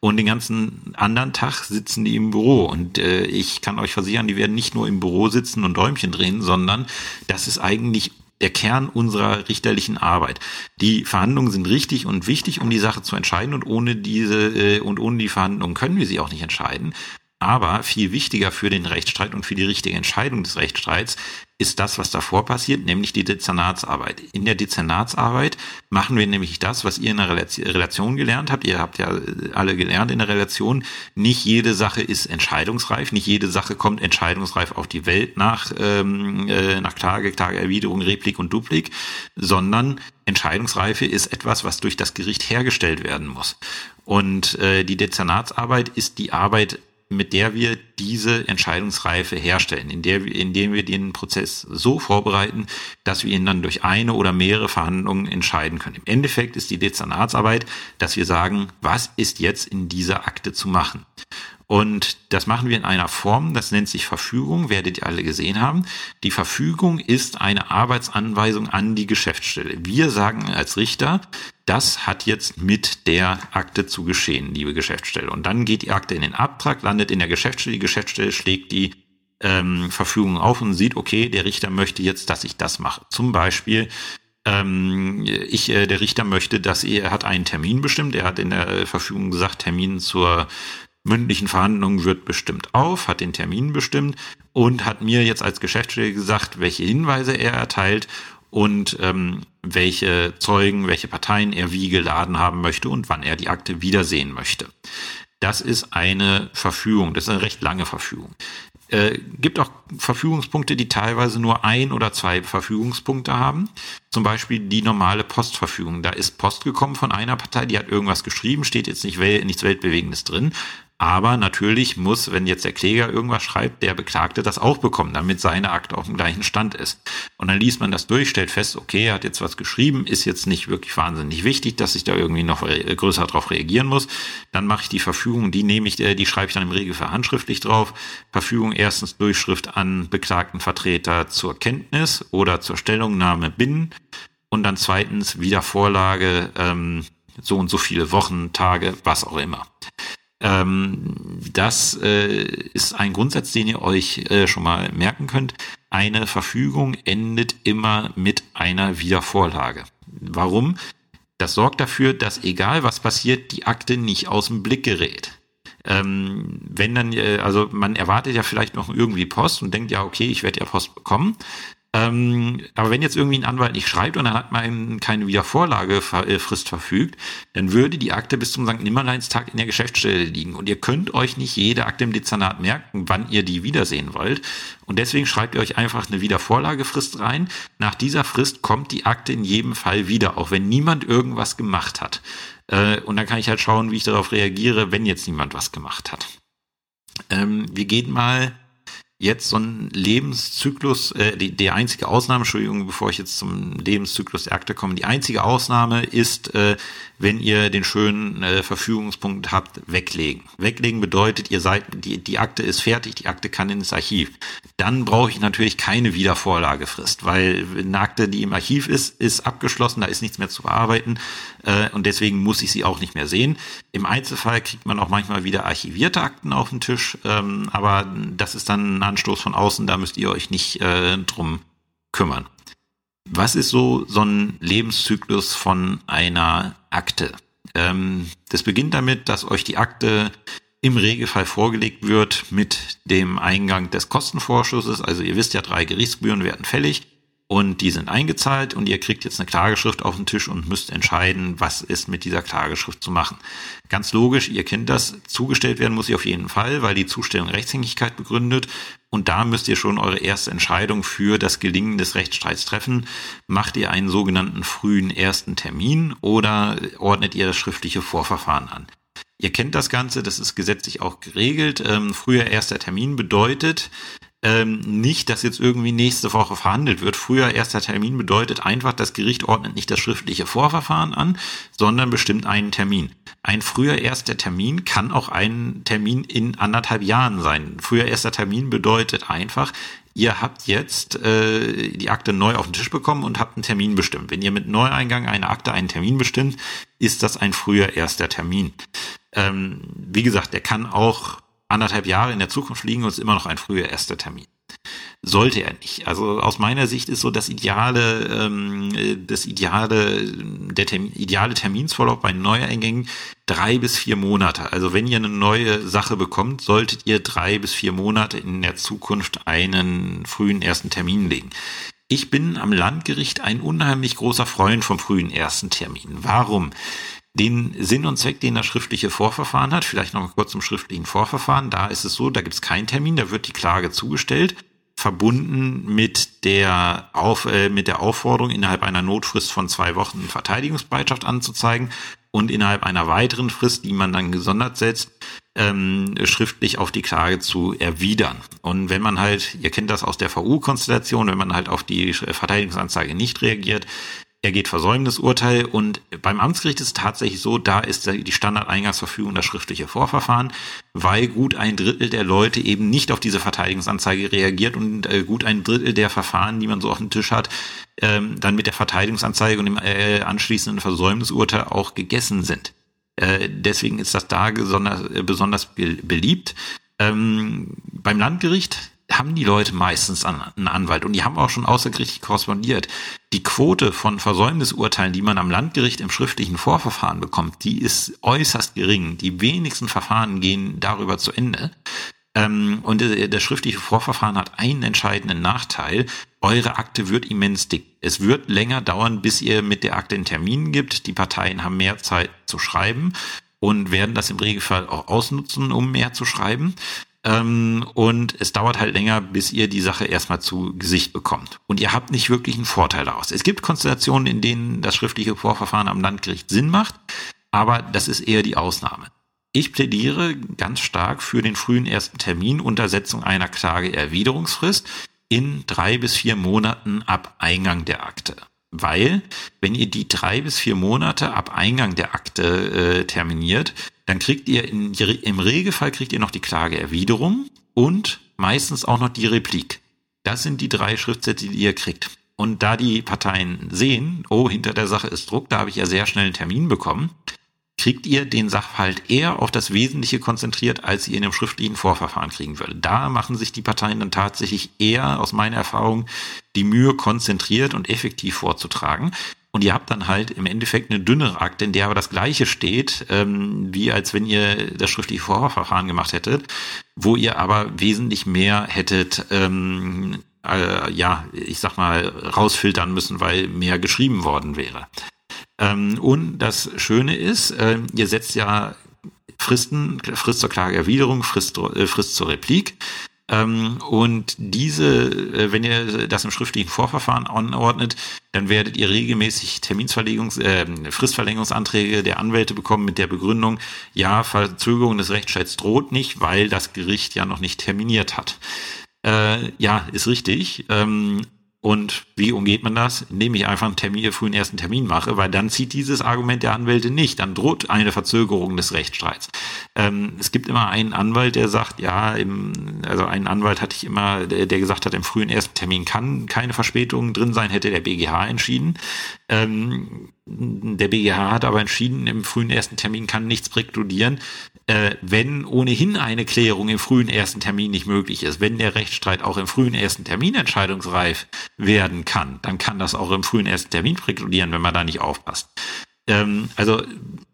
und den ganzen anderen Tag sitzen die im Büro. Und äh, ich kann euch versichern, die werden nicht nur im Büro sitzen und Däumchen drehen, sondern das ist eigentlich der Kern unserer richterlichen Arbeit. Die Verhandlungen sind richtig und wichtig, um die Sache zu entscheiden und ohne diese äh, und ohne die Verhandlungen können wir sie auch nicht entscheiden. Aber viel wichtiger für den Rechtsstreit und für die richtige Entscheidung des Rechtsstreits ist das, was davor passiert, nämlich die Dezernatsarbeit. In der Dezernatsarbeit machen wir nämlich das, was ihr in der Relation gelernt habt. Ihr habt ja alle gelernt in der Relation. Nicht jede Sache ist entscheidungsreif, nicht jede Sache kommt entscheidungsreif auf die Welt nach, ähm, äh, nach Klage, Klageerwiderung, Replik und Duplik, sondern Entscheidungsreife ist etwas, was durch das Gericht hergestellt werden muss. Und äh, die Dezernatsarbeit ist die Arbeit mit der wir diese Entscheidungsreife herstellen, in der, indem wir den Prozess so vorbereiten, dass wir ihn dann durch eine oder mehrere Verhandlungen entscheiden können. Im Endeffekt ist die Dezernatsarbeit, dass wir sagen, was ist jetzt in dieser Akte zu machen? Und das machen wir in einer Form, das nennt sich Verfügung, werdet ihr alle gesehen haben. Die Verfügung ist eine Arbeitsanweisung an die Geschäftsstelle. Wir sagen als Richter, das hat jetzt mit der Akte zu geschehen, liebe Geschäftsstelle. Und dann geht die Akte in den Abtrag, landet in der Geschäftsstelle, die Geschäftsstelle schlägt die ähm, Verfügung auf und sieht, okay, der Richter möchte jetzt, dass ich das mache. Zum Beispiel, ähm, ich, äh, der Richter möchte, dass er, hat einen Termin bestimmt, er hat in der Verfügung gesagt, Termin zur mündlichen Verhandlungen wird bestimmt auf, hat den Termin bestimmt und hat mir jetzt als Geschäftsstelle gesagt, welche Hinweise er erteilt und ähm, welche Zeugen, welche Parteien er wie geladen haben möchte und wann er die Akte wiedersehen möchte. Das ist eine Verfügung, das ist eine recht lange Verfügung. Äh, gibt auch Verfügungspunkte, die teilweise nur ein oder zwei Verfügungspunkte haben. Zum Beispiel die normale Postverfügung. Da ist Post gekommen von einer Partei, die hat irgendwas geschrieben, steht jetzt nicht wel nichts Weltbewegendes drin. Aber natürlich muss, wenn jetzt der Kläger irgendwas schreibt, der Beklagte das auch bekommen, damit seine Akte auf dem gleichen Stand ist. Und dann liest man das durch, stellt fest, okay, er hat jetzt was geschrieben, ist jetzt nicht wirklich wahnsinnig wichtig, dass ich da irgendwie noch größer drauf reagieren muss. Dann mache ich die Verfügung, die nehme ich, äh, die schreibe ich dann im Regelfall handschriftlich drauf. Verfügung erstens Durchschrift an beklagten Vertreter zur Kenntnis oder zur Stellungnahme binnen. Und dann zweitens wieder Vorlage, ähm, so und so viele Wochen, Tage, was auch immer. Ähm, das äh, ist ein Grundsatz, den ihr euch äh, schon mal merken könnt. Eine Verfügung endet immer mit einer Wiedervorlage. Warum? Das sorgt dafür, dass egal was passiert, die Akte nicht aus dem Blick gerät. Ähm, wenn dann, äh, also man erwartet ja vielleicht noch irgendwie Post und denkt ja, okay, ich werde ja Post bekommen. Ähm, aber wenn jetzt irgendwie ein Anwalt nicht schreibt und dann hat man keine Wiedervorlagefrist verfügt, dann würde die Akte bis zum St. Nimmerleinstag in der Geschäftsstelle liegen. Und ihr könnt euch nicht jede Akte im Dezernat merken, wann ihr die wiedersehen wollt. Und deswegen schreibt ihr euch einfach eine Wiedervorlagefrist rein. Nach dieser Frist kommt die Akte in jedem Fall wieder, auch wenn niemand irgendwas gemacht hat. Äh, und dann kann ich halt schauen, wie ich darauf reagiere, wenn jetzt niemand was gemacht hat. Ähm, wir gehen mal jetzt so ein Lebenszyklus, äh, die, die einzige Ausnahme, Entschuldigung, bevor ich jetzt zum Lebenszyklus der Akte komme, die einzige Ausnahme ist, äh, wenn ihr den schönen äh, Verfügungspunkt habt, weglegen. Weglegen bedeutet, ihr seid, die, die Akte ist fertig, die Akte kann ins Archiv. Dann brauche ich natürlich keine Wiedervorlagefrist, weil eine Akte, die im Archiv ist, ist abgeschlossen, da ist nichts mehr zu bearbeiten äh, und deswegen muss ich sie auch nicht mehr sehen. Im Einzelfall kriegt man auch manchmal wieder archivierte Akten auf den Tisch, ähm, aber das ist dann ein Anstoß von außen, da müsst ihr euch nicht äh, drum kümmern. Was ist so so ein Lebenszyklus von einer Akte? Ähm, das beginnt damit, dass euch die Akte im Regelfall vorgelegt wird mit dem Eingang des Kostenvorschusses. Also ihr wisst ja, drei Gerichtsgebühren werden fällig und die sind eingezahlt und ihr kriegt jetzt eine Klageschrift auf den Tisch und müsst entscheiden, was ist mit dieser Klageschrift zu machen. Ganz logisch, ihr kennt das, zugestellt werden muss sie auf jeden Fall, weil die Zustellung Rechtshängigkeit begründet und da müsst ihr schon eure erste Entscheidung für das Gelingen des Rechtsstreits treffen. Macht ihr einen sogenannten frühen ersten Termin oder ordnet ihr das schriftliche Vorverfahren an? Ihr kennt das Ganze, das ist gesetzlich auch geregelt. Ähm, früher erster Termin bedeutet, ähm, nicht, dass jetzt irgendwie nächste Woche verhandelt wird. Früher erster Termin bedeutet einfach, das Gericht ordnet nicht das schriftliche Vorverfahren an, sondern bestimmt einen Termin. Ein früher erster Termin kann auch ein Termin in anderthalb Jahren sein. Früher erster Termin bedeutet einfach, ihr habt jetzt äh, die Akte neu auf den Tisch bekommen und habt einen Termin bestimmt. Wenn ihr mit Neueingang einer Akte einen Termin bestimmt, ist das ein früher erster Termin. Ähm, wie gesagt, der kann auch anderthalb Jahre in der Zukunft liegen und ist immer noch ein früher erster Termin. Sollte er nicht. Also aus meiner Sicht ist so das ideale, ähm, das ideale, der Termin, ideale Terminsvorlauf bei Neueingängen drei bis vier Monate. Also wenn ihr eine neue Sache bekommt, solltet ihr drei bis vier Monate in der Zukunft einen frühen ersten Termin legen. Ich bin am Landgericht ein unheimlich großer Freund vom frühen ersten Termin. Warum? Den Sinn und Zweck, den das schriftliche Vorverfahren hat. Vielleicht noch kurz zum schriftlichen Vorverfahren. Da ist es so, da gibt es keinen Termin, da wird die Klage zugestellt, verbunden mit der, Auf, äh, mit der Aufforderung, innerhalb einer Notfrist von zwei Wochen Verteidigungsbereitschaft anzuzeigen und innerhalb einer weiteren Frist, die man dann gesondert setzt, ähm, schriftlich auf die Klage zu erwidern. Und wenn man halt, ihr kennt das aus der VU-Konstellation, wenn man halt auf die Verteidigungsanzeige nicht reagiert, er geht Versäumnisurteil und beim Amtsgericht ist es tatsächlich so, da ist die Standardeingangsverfügung das schriftliche Vorverfahren, weil gut ein Drittel der Leute eben nicht auf diese Verteidigungsanzeige reagiert und äh, gut ein Drittel der Verfahren, die man so auf dem Tisch hat, ähm, dann mit der Verteidigungsanzeige und dem äh, anschließenden Versäumnisurteil auch gegessen sind. Äh, deswegen ist das da besonders, besonders beliebt. Ähm, beim Landgericht haben die Leute meistens einen Anwalt und die haben auch schon außergerichtlich korrespondiert. Die Quote von Versäumnisurteilen, die man am Landgericht im schriftlichen Vorverfahren bekommt, die ist äußerst gering. Die wenigsten Verfahren gehen darüber zu Ende. Ähm, und das schriftliche Vorverfahren hat einen entscheidenden Nachteil. Eure Akte wird immens dick. Es wird länger dauern, bis ihr mit der Akte einen Termin gibt. Die Parteien haben mehr Zeit zu schreiben und werden das im Regelfall auch ausnutzen, um mehr zu schreiben. Ähm, und es dauert halt länger, bis ihr die Sache erstmal zu Gesicht bekommt. Und ihr habt nicht wirklich einen Vorteil daraus. Es gibt Konstellationen, in denen das schriftliche Vorverfahren am Landgericht Sinn macht, aber das ist eher die Ausnahme. Ich plädiere ganz stark für den frühen ersten Termin unter Setzung einer Klageerwiderungsfrist in drei bis vier Monaten ab Eingang der Akte. Weil, wenn ihr die drei bis vier Monate ab Eingang der Akte äh, terminiert, dann kriegt ihr in, im Regelfall kriegt ihr noch die Klageerwiderung und meistens auch noch die Replik. Das sind die drei Schriftsätze, die ihr kriegt. Und da die Parteien sehen, oh, hinter der Sache ist Druck, da habe ich ja sehr schnell einen Termin bekommen, kriegt ihr den Sachverhalt eher auf das Wesentliche konzentriert, als ihr in einem schriftlichen Vorverfahren kriegen würdet. Da machen sich die Parteien dann tatsächlich eher, aus meiner Erfahrung, die Mühe konzentriert und effektiv vorzutragen. Und ihr habt dann halt im Endeffekt eine dünnere Akte, in der aber das Gleiche steht, ähm, wie als wenn ihr das schriftliche Vorverfahren gemacht hättet, wo ihr aber wesentlich mehr hättet, ähm, äh, ja, ich sag mal, rausfiltern müssen, weil mehr geschrieben worden wäre. Ähm, und das Schöne ist, äh, ihr setzt ja Fristen, Frist zur Klageerwiderung, Frist, äh, Frist zur Replik. Ähm, und diese, äh, wenn ihr das im schriftlichen Vorverfahren anordnet, dann werdet ihr regelmäßig Terminsverlegungs-, äh, Fristverlängerungsanträge der Anwälte bekommen mit der Begründung, ja, Verzögerung des Rechtsstreits droht nicht, weil das Gericht ja noch nicht terminiert hat. Äh, ja, ist richtig. Ähm, und wie umgeht man das? Indem ich einfach einen Termin, frühen ersten Termin mache, weil dann zieht dieses Argument der Anwälte nicht. Dann droht eine Verzögerung des Rechtsstreits. Ähm, es gibt immer einen Anwalt, der sagt, ja, im, also einen Anwalt hatte ich immer, der, der, gesagt hat, im frühen ersten Termin kann keine Verspätung drin sein, hätte der BGH entschieden. Ähm, der BGH hat aber entschieden, im frühen ersten Termin kann nichts präkludieren, äh, wenn ohnehin eine Klärung im frühen ersten Termin nicht möglich ist. Wenn der Rechtsstreit auch im frühen ersten Termin entscheidungsreif werden kann, dann kann das auch im frühen ersten Termin präkludieren, wenn man da nicht aufpasst. Ähm, also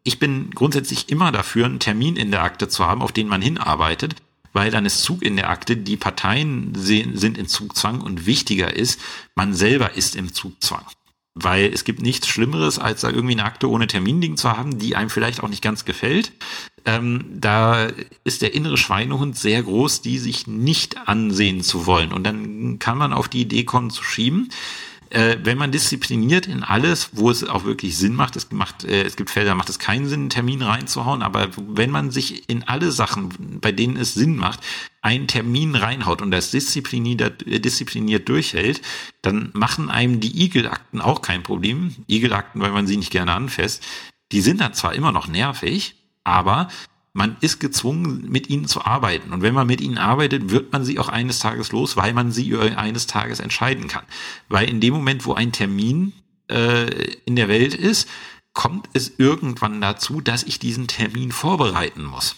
ich bin grundsätzlich immer dafür, einen Termin in der Akte zu haben, auf den man hinarbeitet, weil dann ist Zug in der Akte, die Parteien sind in Zugzwang und wichtiger ist, man selber ist im Zugzwang. Weil es gibt nichts Schlimmeres, als da irgendwie eine Akte ohne Termin liegen zu haben, die einem vielleicht auch nicht ganz gefällt. Ähm, da ist der innere Schweinehund sehr groß, die sich nicht ansehen zu wollen. Und dann kann man auf die Idee kommen zu schieben äh, wenn man diszipliniert in alles, wo es auch wirklich Sinn macht, es, macht, äh, es gibt da macht es keinen Sinn, einen Termin reinzuhauen, aber wenn man sich in alle Sachen, bei denen es Sinn macht, einen Termin reinhaut und das diszipliniert, äh, diszipliniert durchhält, dann machen einem die Igel-Akten auch kein Problem. Igel-Akten, weil man sie nicht gerne anfasst. Die sind dann zwar immer noch nervig, aber man ist gezwungen, mit ihnen zu arbeiten. Und wenn man mit ihnen arbeitet, wird man sie auch eines Tages los, weil man sie eines Tages entscheiden kann. Weil in dem Moment, wo ein Termin äh, in der Welt ist, kommt es irgendwann dazu, dass ich diesen Termin vorbereiten muss.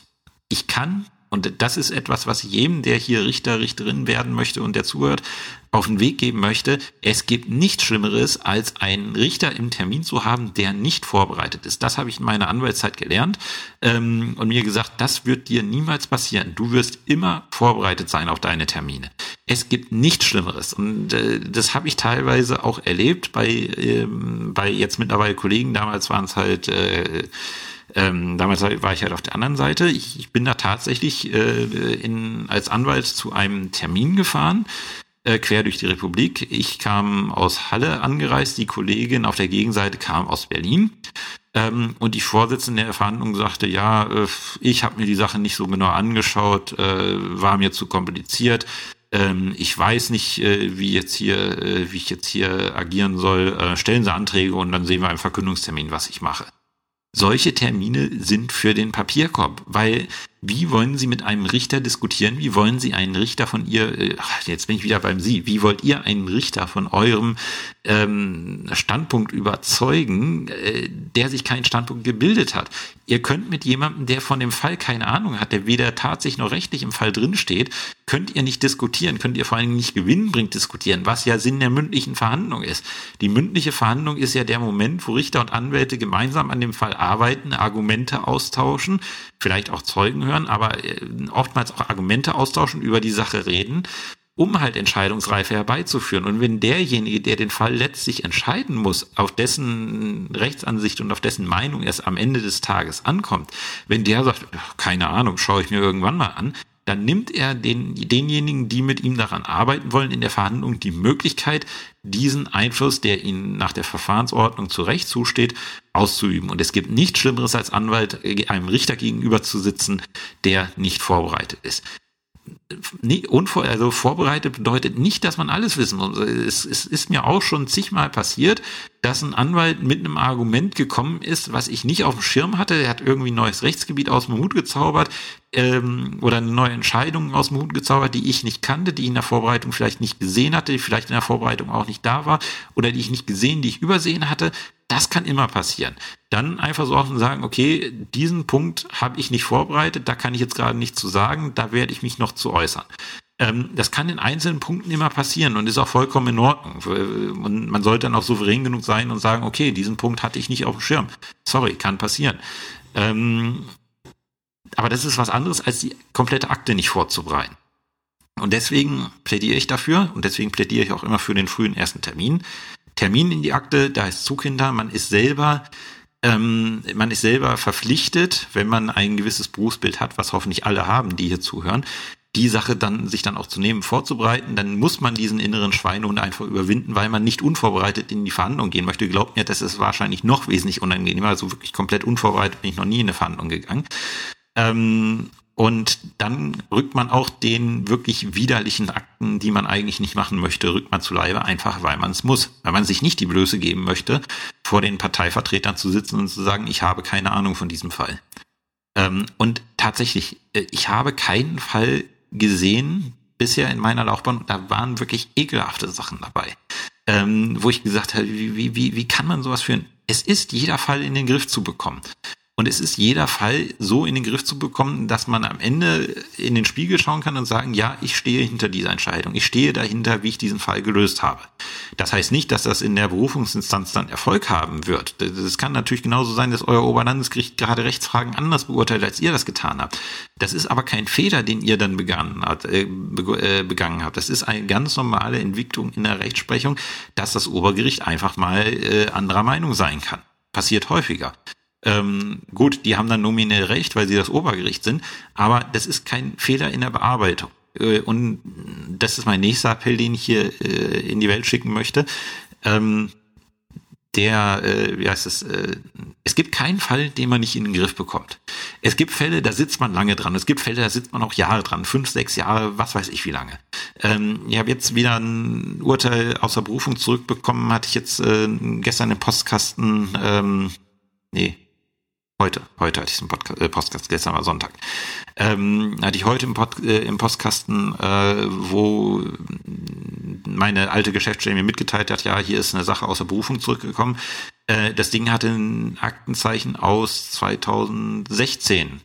Ich kann und das ist etwas, was jedem, der hier Richter, Richterin werden möchte und der zuhört, auf den Weg geben möchte. Es gibt nichts Schlimmeres, als einen Richter im Termin zu haben, der nicht vorbereitet ist. Das habe ich in meiner Anwaltszeit gelernt ähm, und mir gesagt, das wird dir niemals passieren. Du wirst immer vorbereitet sein auf deine Termine. Es gibt nichts Schlimmeres und äh, das habe ich teilweise auch erlebt bei, ähm, bei jetzt mittlerweile Kollegen. Damals waren es halt äh, ähm, damals war ich halt auf der anderen Seite. Ich, ich bin da tatsächlich äh, in, als Anwalt zu einem Termin gefahren, äh, quer durch die Republik. Ich kam aus Halle angereist, die Kollegin auf der Gegenseite kam aus Berlin. Ähm, und die Vorsitzende der Verhandlung sagte, ja, äh, ich habe mir die Sache nicht so genau angeschaut, äh, war mir zu kompliziert. Ähm, ich weiß nicht, äh, wie jetzt hier, äh, wie ich jetzt hier agieren soll. Äh, stellen Sie Anträge und dann sehen wir einen Verkündungstermin, was ich mache solche Termine sind für den Papierkorb, weil Wie wollen Sie mit einem Richter diskutieren? Wie wollen Sie einen Richter von ihr, äh, jetzt bin ich wieder beim Sie, wie wollt ihr einen Richter von eurem ähm, Standpunkt überzeugen, äh, der sich keinen Standpunkt gebildet hat? Ihr könnt mit jemandem, der von dem Fall keine Ahnung hat, der weder tatsächlich noch rechtlich im Fall drinsteht, könnt ihr nicht diskutieren, könnt ihr vor allen Dingen nicht gewinnbringend diskutieren, was ja Sinn der mündlichen Verhandlung ist. Die mündliche Verhandlung ist ja der Moment, wo Richter und Anwälte gemeinsam an dem Fall arbeiten, Argumente austauschen, vielleicht auch Zeugen hören, aber äh, oftmals auch Argumente austauschen, über die Sache reden um halt Entscheidungsreife herbeizuführen. Und wenn derjenige, der den Fall letztlich entscheiden muss, auf dessen Rechtsansicht und auf dessen Meinung erst am Ende des Tages ankommt, wenn der sagt, keine Ahnung, schaue ich mir irgendwann mal an, dann nimmt er den, denjenigen, die mit ihm daran arbeiten wollen, in der Verhandlung die Möglichkeit, diesen Einfluss, der ihnen nach der Verfahrensordnung zu Recht zusteht, auszuüben. Und es gibt nichts Schlimmeres als Anwalt einem Richter gegenüber zu sitzen, der nicht vorbereitet ist nee, unvor, also vorbereitet bedeutet nicht, dass man alles wissen muss. Es, es ist mir auch schon zigmal passiert, dass ein Anwalt mit einem Argument gekommen ist, was ich nicht auf dem Schirm hatte. Er hat irgendwie ein neues Rechtsgebiet aus dem Hut gezaubert ähm, oder eine neue Entscheidung aus dem Hut gezaubert, die ich nicht kannte, die ich in der Vorbereitung vielleicht nicht gesehen hatte, die vielleicht in der Vorbereitung auch nicht da war oder die ich nicht gesehen, die ich übersehen hatte. Das kann immer passieren. Dann einfach so offen sagen, okay, diesen Punkt habe ich nicht vorbereitet, da kann ich jetzt gerade nichts zu sagen, da werde ich mich noch zu äußern. Ähm, das kann in einzelnen Punkten immer passieren und ist auch vollkommen in Ordnung. Und man sollte dann auch souverän genug sein und sagen, okay, diesen Punkt hatte ich nicht auf dem Schirm. Sorry, kann passieren. Ähm, aber das ist was anderes, als die komplette Akte nicht vorzubereiten. Und deswegen plädiere ich dafür und deswegen plädiere ich auch immer für den frühen ersten Termin. Termin in die Akte, da ist Zug hinter, man ist selber ähm, man ist selber verpflichtet, wenn man ein gewisses Berufsbild hat, was hoffentlich alle haben, die hier zuhören, die Sache dann sich dann auch zu nehmen, vorzubereiten, dann muss man diesen inneren Schweinehund einfach überwinden, weil man nicht unvorbereitet in die Verhandlung gehen möchte. Glaubt mir, das ist wahrscheinlich noch wesentlich unangenehmer. Also wirklich komplett unvorbereitet bin ich noch nie in eine Verhandlung gegangen. Ähm, und dann rückt man auch den wirklich widerlichen Akten, die man eigentlich nicht machen möchte, rückt man zu Leibe, einfach weil man es muss. Weil man sich nicht die Blöße geben möchte, vor den Parteivertretern zu sitzen und zu sagen, ich habe keine Ahnung von diesem Fall. Ähm, und tatsächlich, äh, ich habe keinen Fall gesehen bisher in meiner Laufbahn, da waren wirklich ekelhafte Sachen dabei. Ähm, wo ich gesagt habe, wie, wie, wie, wie kann man sowas führen? Es ist jeder Fall in den Griff zu bekommen. Und es ist jeder Fall so in den Griff zu bekommen, dass man am Ende in den Spiegel schauen kann und sagen, ja, ich stehe hinter dieser Entscheidung. Ich stehe dahinter, wie ich diesen Fall gelöst habe. Das heißt nicht, dass das in der Berufungsinstanz dann Erfolg haben wird. Es kann natürlich genauso sein, dass euer Oberlandesgericht gerade Rechtsfragen anders beurteilt, als ihr das getan habt. Das ist aber kein Fehler, den ihr dann begangen habt. Äh, äh, begangen habt. Das ist eine ganz normale Entwicklung in der Rechtsprechung, dass das Obergericht einfach mal äh, anderer Meinung sein kann. Passiert häufiger. Ähm, gut, die haben dann nominell recht, weil sie das Obergericht sind, aber das ist kein Fehler in der Bearbeitung. Äh, und das ist mein nächster Appell, den ich hier äh, in die Welt schicken möchte. Ähm, der, äh, wie heißt es, äh, es gibt keinen Fall, den man nicht in den Griff bekommt. Es gibt Fälle, da sitzt man lange dran. Es gibt Fälle, da sitzt man auch Jahre dran, fünf, sechs Jahre, was weiß ich wie lange. Ähm, ich habe jetzt wieder ein Urteil aus der Berufung zurückbekommen, hatte ich jetzt äh, gestern im Postkasten, ähm, nee, Heute, heute hatte ich einen Podcast, äh, Podcast gestern war Sonntag. Ähm, hatte ich heute im, Pod, äh, im Postkasten, äh, wo meine alte Geschäftsstelle mir mitgeteilt hat, ja, hier ist eine Sache aus der Berufung zurückgekommen. Äh, das Ding hatte ein Aktenzeichen aus 2016.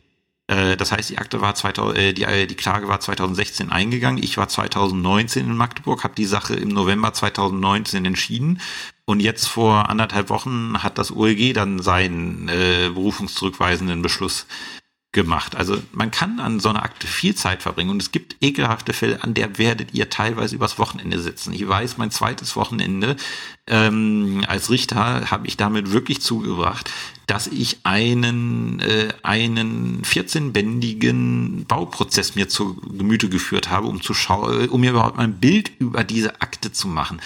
Äh, das heißt, die Akte war 2000, äh, die, äh, die Klage war 2016 eingegangen. Ich war 2019 in Magdeburg, habe die Sache im November 2019 entschieden und jetzt vor anderthalb Wochen hat das OEG dann seinen äh, berufungszurückweisenden Beschluss gemacht. Also man kann an so einer Akte viel Zeit verbringen und es gibt ekelhafte Fälle, an der werdet ihr teilweise übers Wochenende sitzen. Ich weiß, mein zweites Wochenende ähm, als Richter habe ich damit wirklich zugebracht, dass ich einen äh, einen 14-bändigen Bauprozess mir zu Gemüte geführt habe, um zu schauen, um mir überhaupt mal ein Bild über diese Akte zu machen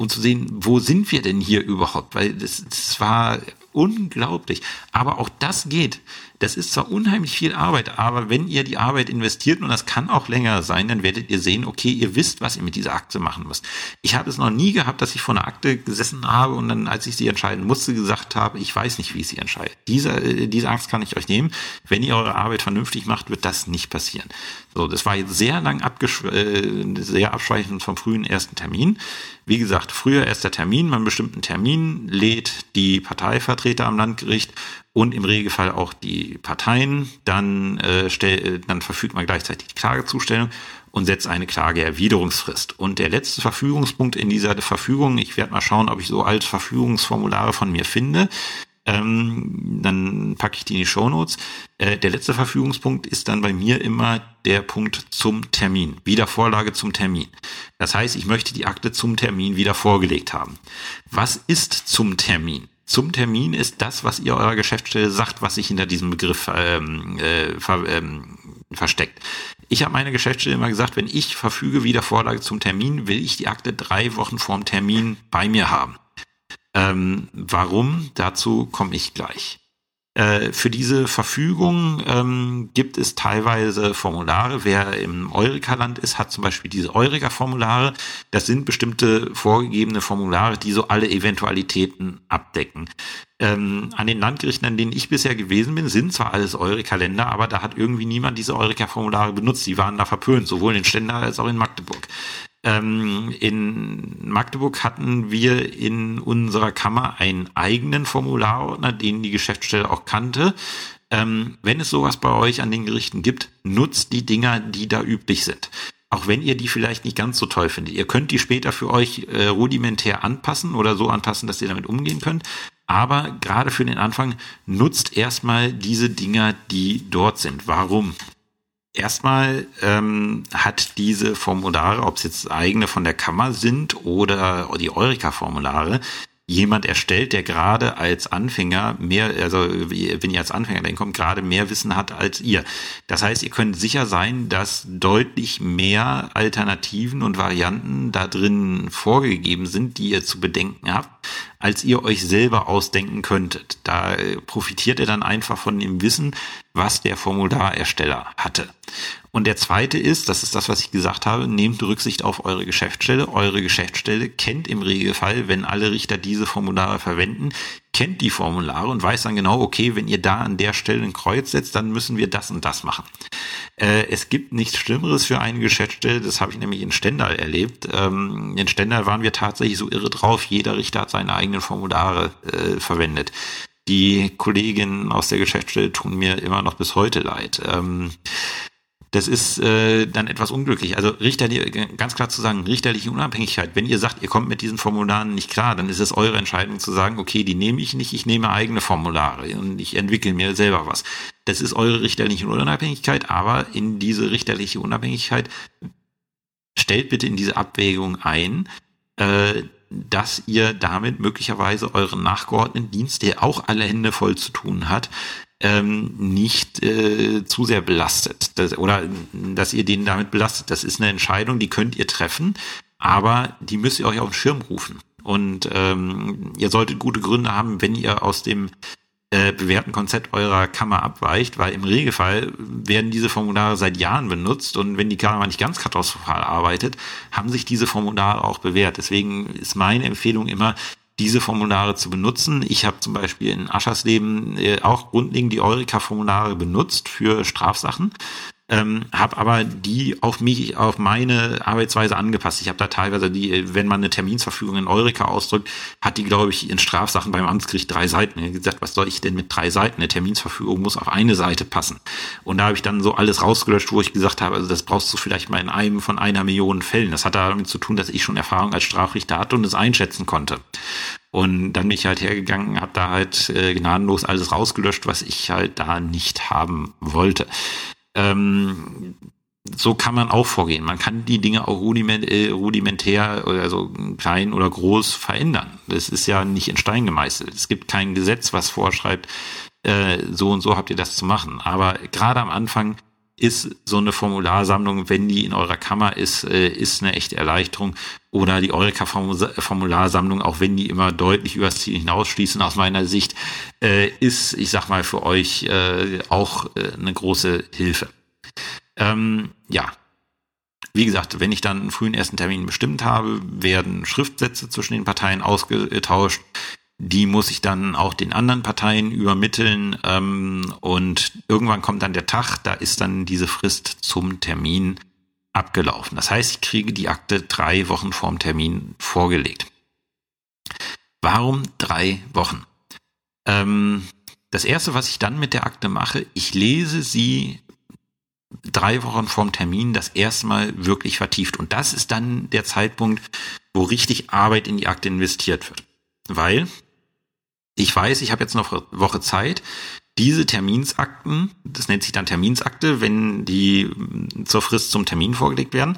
um zu sehen, wo sind wir denn hier überhaupt? Weil das, das war unglaublich. Aber auch das geht. Das ist zwar unheimlich viel Arbeit, aber wenn ihr die Arbeit investiert, und das kann auch länger sein, dann werdet ihr sehen, okay, ihr wisst, was ihr mit dieser Akte machen müsst. Ich habe es noch nie gehabt, dass ich vor einer Akte gesessen habe und dann, als ich sie entscheiden musste, gesagt habe, ich weiß nicht, wie ich sie entscheide. Diese, äh, diese Angst kann ich euch nehmen. Wenn ihr eure Arbeit vernünftig macht, wird das nicht passieren. So, das war jetzt sehr lang äh, sehr abschweichend vom frühen ersten Termin. Wie gesagt, früher erster Termin, man bestimmten Termin lädt die Parteivertreter am Landgericht und im Regelfall auch die Parteien, dann, äh, stell, dann verfügt man gleichzeitig die Klagezustellung und setzt eine Klageerwiderungsfrist. Und der letzte Verfügungspunkt in dieser Verfügung, ich werde mal schauen, ob ich so alte Verfügungsformulare von mir finde, ähm, dann packe ich die in die Shownotes. Äh, der letzte Verfügungspunkt ist dann bei mir immer der Punkt zum Termin, Wiedervorlage zum Termin. Das heißt, ich möchte die Akte zum Termin wieder vorgelegt haben. Was ist zum Termin? Zum Termin ist das, was ihr eurer Geschäftsstelle sagt, was sich hinter diesem Begriff ähm, äh, ver, ähm, versteckt. Ich habe meine Geschäftsstelle immer gesagt, wenn ich verfüge Wiedervorlage zum Termin, will ich die Akte drei Wochen vorm Termin bei mir haben. Ähm, warum? Dazu komme ich gleich. Äh, für diese Verfügung ähm, gibt es teilweise Formulare. Wer im Eureka-Land ist, hat zum Beispiel diese Eureka-Formulare. Das sind bestimmte vorgegebene Formulare, die so alle Eventualitäten abdecken. Ähm, an den Landgerichten, an denen ich bisher gewesen bin, sind zwar alles Eureka-Länder, aber da hat irgendwie niemand diese Eureka-Formulare benutzt. Die waren da verpönt, sowohl in Stendal als auch in Magdeburg. Ähm, in Magdeburg hatten wir in unserer Kammer einen eigenen Formularordner, den die Geschäftsstelle auch kannte. Ähm, wenn es sowas bei euch an den Gerichten gibt, nutzt die Dinger, die da üblich sind. Auch wenn ihr die vielleicht nicht ganz so toll findet. Ihr könnt die später für euch äh, rudimentär anpassen oder so anpassen, dass ihr damit umgehen könnt. Aber gerade für den Anfang nutzt erstmal diese Dinger, die dort sind. Warum? Erstmal ähm, hat diese Formulare, ob es jetzt eigene von der Kammer sind oder die Eureka-Formulare, jemand erstellt, der gerade als Anfänger mehr, also wenn ihr als Anfänger dann kommt, gerade mehr Wissen hat als ihr. Das heißt, ihr könnt sicher sein, dass deutlich mehr Alternativen und Varianten da drin vorgegeben sind, die ihr zu bedenken habt, als ihr euch selber ausdenken könntet. Da profitiert ihr dann einfach von dem Wissen, was der Formularersteller hatte. Und der zweite ist, das ist das, was ich gesagt habe, nehmt Rücksicht auf eure Geschäftsstelle. Eure Geschäftsstelle kennt im Regelfall, wenn alle Richter diese Formulare verwenden, kennt die Formulare und weiß dann genau, okay, wenn ihr da an der Stelle ein Kreuz setzt, dann müssen wir das und das machen. Äh, es gibt nichts Schlimmeres für eine Geschäftsstelle, das habe ich nämlich in Stendal erlebt. Ähm, in Stendal waren wir tatsächlich so irre drauf, jeder Richter hat seine eigenen Formulare äh, verwendet. Die Kolleginnen aus der Geschäftsstelle tun mir immer noch bis heute leid. Ähm, das ist äh, dann etwas unglücklich. Also richterliche, ganz klar zu sagen, richterliche Unabhängigkeit. Wenn ihr sagt, ihr kommt mit diesen Formularen nicht klar, dann ist es eure Entscheidung zu sagen, okay, die nehme ich nicht, ich nehme eigene Formulare und ich entwickle mir selber was. Das ist eure richterliche Unabhängigkeit, aber in diese richterliche Unabhängigkeit stellt bitte in diese Abwägung ein, äh, dass ihr damit möglicherweise euren nachgeordneten Dienst, der auch alle Hände voll zu tun hat, ähm, nicht äh, zu sehr belastet das, oder dass ihr den damit belastet. Das ist eine Entscheidung, die könnt ihr treffen, aber die müsst ihr euch auf den Schirm rufen. Und ähm, ihr solltet gute Gründe haben, wenn ihr aus dem äh, bewährten Konzept eurer Kammer abweicht, weil im Regelfall werden diese Formulare seit Jahren benutzt und wenn die Kammer nicht ganz katastrophal arbeitet, haben sich diese Formulare auch bewährt. Deswegen ist meine Empfehlung immer, diese Formulare zu benutzen. Ich habe zum Beispiel in Aschersleben äh, auch grundlegend die Eureka-Formulare benutzt für Strafsachen ähm, habe aber die auf mich, auf meine Arbeitsweise angepasst. Ich habe da teilweise die, wenn man eine Terminsverfügung in Eureka ausdrückt, hat die, glaube ich, in Strafsachen beim Amtsgericht drei Seiten. Ich gesagt, was soll ich denn mit drei Seiten? Eine Terminsverfügung muss auf eine Seite passen. Und da habe ich dann so alles rausgelöscht, wo ich gesagt habe, also das brauchst du vielleicht mal in einem von einer Million Fällen. Das hat damit zu tun, dass ich schon Erfahrung als Strafrichter hatte und es einschätzen konnte. Und dann bin ich halt hergegangen, habe da halt äh, gnadenlos alles rausgelöscht, was ich halt da nicht haben wollte. Ähm, so kann man auch vorgehen. Man kann die Dinge auch äh, rudimentär oder so klein oder groß verändern. Das ist ja nicht in Stein gemeißelt. Es gibt kein Gesetz, was vorschreibt, äh, so und so habt ihr das zu machen. Aber gerade am Anfang ist so eine Formularsammlung, wenn die in eurer Kammer ist, äh, ist eine echte Erleichterung. Oder die Eureka-Formularsammlung, auch wenn die immer deutlich übers Ziel hinausschließen, aus meiner Sicht, äh, ist, ich sag mal, für euch äh, auch eine große Hilfe. Ähm, ja, wie gesagt, wenn ich dann einen frühen ersten Termin bestimmt habe, werden Schriftsätze zwischen den Parteien ausgetauscht. Die muss ich dann auch den anderen Parteien übermitteln. Ähm, und irgendwann kommt dann der Tag, da ist dann diese Frist zum Termin abgelaufen. Das heißt, ich kriege die Akte drei Wochen vorm Termin vorgelegt. Warum drei Wochen? Ähm, das erste, was ich dann mit der Akte mache, ich lese sie drei Wochen vorm Termin das erste Mal wirklich vertieft. Und das ist dann der Zeitpunkt, wo richtig Arbeit in die Akte investiert wird. Weil ich weiß, ich habe jetzt noch eine Woche Zeit, diese Terminsakten, das nennt sich dann Terminsakte, wenn die zur Frist zum Termin vorgelegt werden,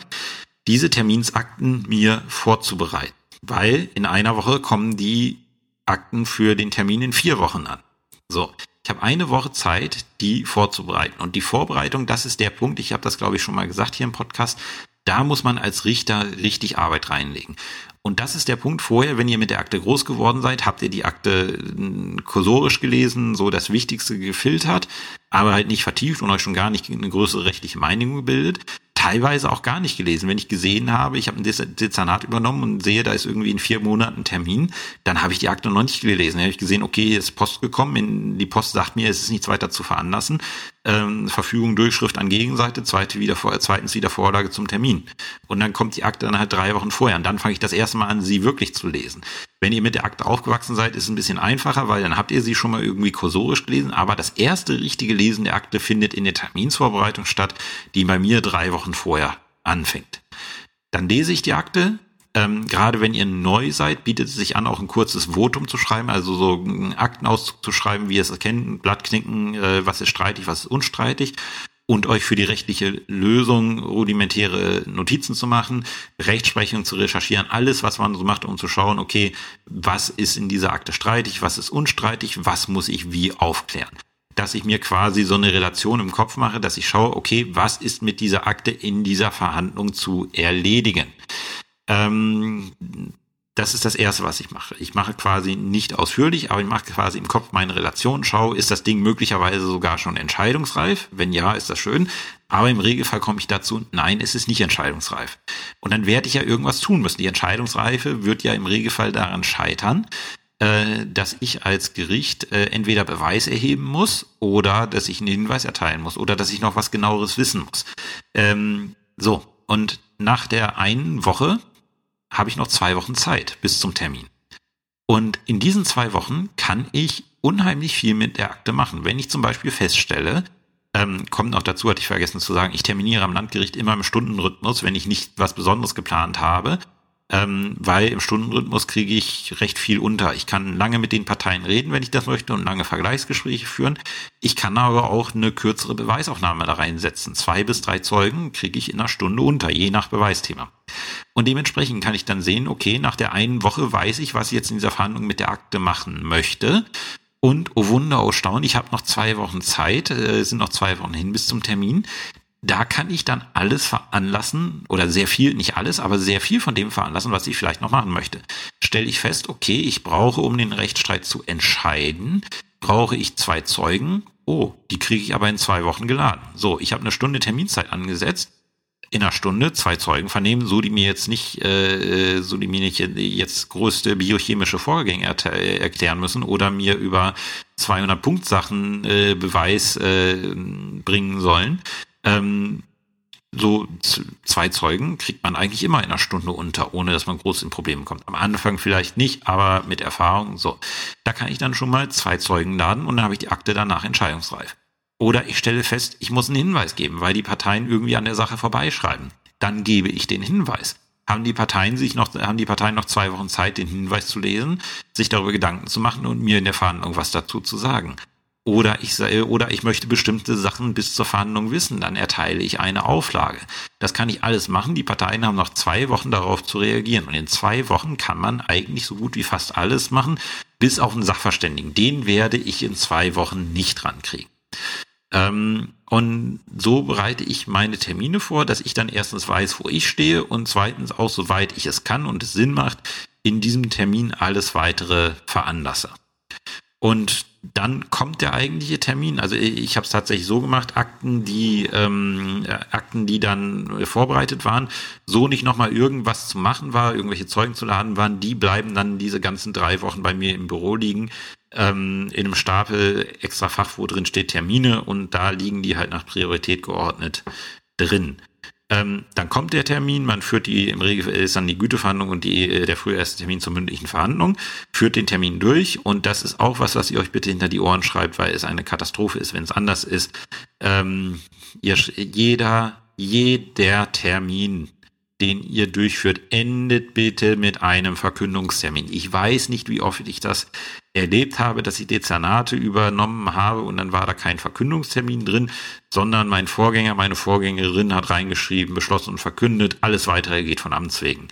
diese Terminsakten mir vorzubereiten. Weil in einer Woche kommen die Akten für den Termin in vier Wochen an. So, ich habe eine Woche Zeit, die vorzubereiten. Und die Vorbereitung, das ist der Punkt, ich habe das, glaube ich, schon mal gesagt hier im Podcast, da muss man als Richter richtig Arbeit reinlegen. Und das ist der Punkt vorher, wenn ihr mit der Akte groß geworden seid, habt ihr die Akte hm, kursorisch gelesen, so das Wichtigste gefiltert, aber halt nicht vertieft und euch schon gar nicht eine größere rechtliche Meinung gebildet teilweise auch gar nicht gelesen. Wenn ich gesehen habe, ich habe ein Dezernat übernommen und sehe, da ist irgendwie in vier Monaten Termin, dann habe ich die Akte noch nicht gelesen. Dann habe ich gesehen, okay, hier ist Post gekommen, die Post sagt mir, es ist nichts weiter zu veranlassen. Ähm, Verfügung, Durchschrift an Gegenseite, zweite wieder vor, zweitens wieder Vorlage zum Termin. Und dann kommt die Akte dann halt drei Wochen vorher und dann fange ich das erste Mal an, sie wirklich zu lesen. Wenn ihr mit der Akte aufgewachsen seid, ist es ein bisschen einfacher, weil dann habt ihr sie schon mal irgendwie kursorisch gelesen. Aber das erste richtige Lesen der Akte findet in der Terminsvorbereitung statt, die bei mir drei Wochen vorher anfängt. Dann lese ich die Akte. Ähm, gerade wenn ihr neu seid, bietet es sich an, auch ein kurzes Votum zu schreiben, also so einen Aktenauszug zu schreiben, wie ihr es erkennt, Blattknicken, äh, was ist streitig, was ist unstreitig und euch für die rechtliche Lösung rudimentäre Notizen zu machen, Rechtsprechung zu recherchieren, alles, was man so macht, um zu schauen, okay, was ist in dieser Akte streitig, was ist unstreitig, was muss ich wie aufklären. Dass ich mir quasi so eine Relation im Kopf mache, dass ich schaue, okay, was ist mit dieser Akte in dieser Verhandlung zu erledigen. Ähm, das ist das Erste, was ich mache. Ich mache quasi nicht ausführlich, aber ich mache quasi im Kopf meine Relation, schaue, ist das Ding möglicherweise sogar schon entscheidungsreif? Wenn ja, ist das schön. Aber im Regelfall komme ich dazu, nein, es ist nicht entscheidungsreif. Und dann werde ich ja irgendwas tun müssen. Die Entscheidungsreife wird ja im Regelfall daran scheitern, äh, dass ich als Gericht äh, entweder Beweis erheben muss oder dass ich einen Hinweis erteilen muss oder dass ich noch was genaueres wissen muss. Ähm, so, und nach der einen Woche habe ich noch zwei Wochen Zeit bis zum Termin. Und in diesen zwei Wochen kann ich unheimlich viel mit der Akte machen. Wenn ich zum Beispiel feststelle, ähm, kommt noch dazu, hatte ich vergessen zu sagen, ich terminiere am Landgericht immer im Stundenrhythmus, wenn ich nicht was Besonderes geplant habe ähm, weil im Stundenrhythmus kriege ich recht viel unter. Ich kann lange mit den Parteien reden, wenn ich das möchte, und lange Vergleichsgespräche führen. Ich kann aber auch eine kürzere Beweisaufnahme da reinsetzen. Zwei bis drei Zeugen kriege ich in einer Stunde unter, je nach Beweisthema. Und dementsprechend kann ich dann sehen, okay, nach der einen Woche weiß ich, was ich jetzt in dieser Verhandlung mit der Akte machen möchte. Und oh Wunder, oh Staunen, ich habe noch zwei Wochen Zeit, äh, sind noch zwei Wochen hin bis zum Termin da kann ich dann alles veranlassen oder sehr viel, nicht alles, aber sehr viel von dem veranlassen, was ich vielleicht noch machen möchte. Stelle ich fest, okay, ich brauche, um den Rechtsstreit zu entscheiden, brauche ich zwei Zeugen. Oh, die kriege ich aber in zwei Wochen geladen. So, ich habe eine Stunde Terminzeit angesetzt. In einer Stunde zwei Zeugen vernehmen, so die mir jetzt nicht, äh, so die mir nicht jetzt größte biochemische Vorgänge erklären müssen oder mir über 200 Punktsachen äh, Beweis äh, bringen sollen ähm, so zwei Zeugen kriegt man eigentlich immer in einer Stunde unter, ohne dass man groß in Probleme kommt. Am Anfang vielleicht nicht, aber mit Erfahrung so. Da kann ich dann schon mal zwei Zeugen laden und dann habe ich die Akte danach entscheidungsreif. Oder ich stelle fest, ich muss einen Hinweis geben, weil die Parteien irgendwie an der Sache vorbeischreiben. Dann gebe ich den Hinweis. Haben die Parteien sich noch, haben die Parteien noch zwei Wochen Zeit, den Hinweis zu lesen, sich darüber Gedanken zu machen und mir in der Verhandlung was dazu zu sagen. Oder ich, oder ich möchte bestimmte Sachen bis zur Verhandlung wissen, dann erteile ich eine Auflage. Das kann ich alles machen. Die Parteien haben noch zwei Wochen darauf zu reagieren. Und in zwei Wochen kann man eigentlich so gut wie fast alles machen, bis auf einen Sachverständigen. Den werde ich in zwei Wochen nicht rankriegen. Ähm, und so bereite ich meine Termine vor, dass ich dann erstens weiß, wo ich stehe und zweitens auch, soweit ich es kann und es Sinn macht, in diesem Termin alles weitere veranlasse. Und dann kommt der eigentliche Termin. Also ich habe es tatsächlich so gemacht, Akten, die ähm, Akten, die dann vorbereitet waren, so nicht nochmal irgendwas zu machen war, irgendwelche Zeugen zu laden waren, die bleiben dann diese ganzen drei Wochen bei mir im Büro liegen, ähm, in einem Stapel extra Fach, wo drin steht Termine und da liegen die halt nach Priorität geordnet drin. Ähm, dann kommt der Termin, man führt die, im Regelfall ist dann die Güteverhandlung und die, äh, der frühe erste Termin zur mündlichen Verhandlung, führt den Termin durch und das ist auch was, was ihr euch bitte hinter die Ohren schreibt, weil es eine Katastrophe ist, wenn es anders ist. Ähm, ihr, jeder, jeder Termin den ihr durchführt, endet bitte mit einem Verkündungstermin. Ich weiß nicht, wie oft ich das erlebt habe, dass ich Dezernate übernommen habe und dann war da kein Verkündungstermin drin, sondern mein Vorgänger, meine Vorgängerin hat reingeschrieben, beschlossen und verkündet, alles weitere geht von Amts wegen.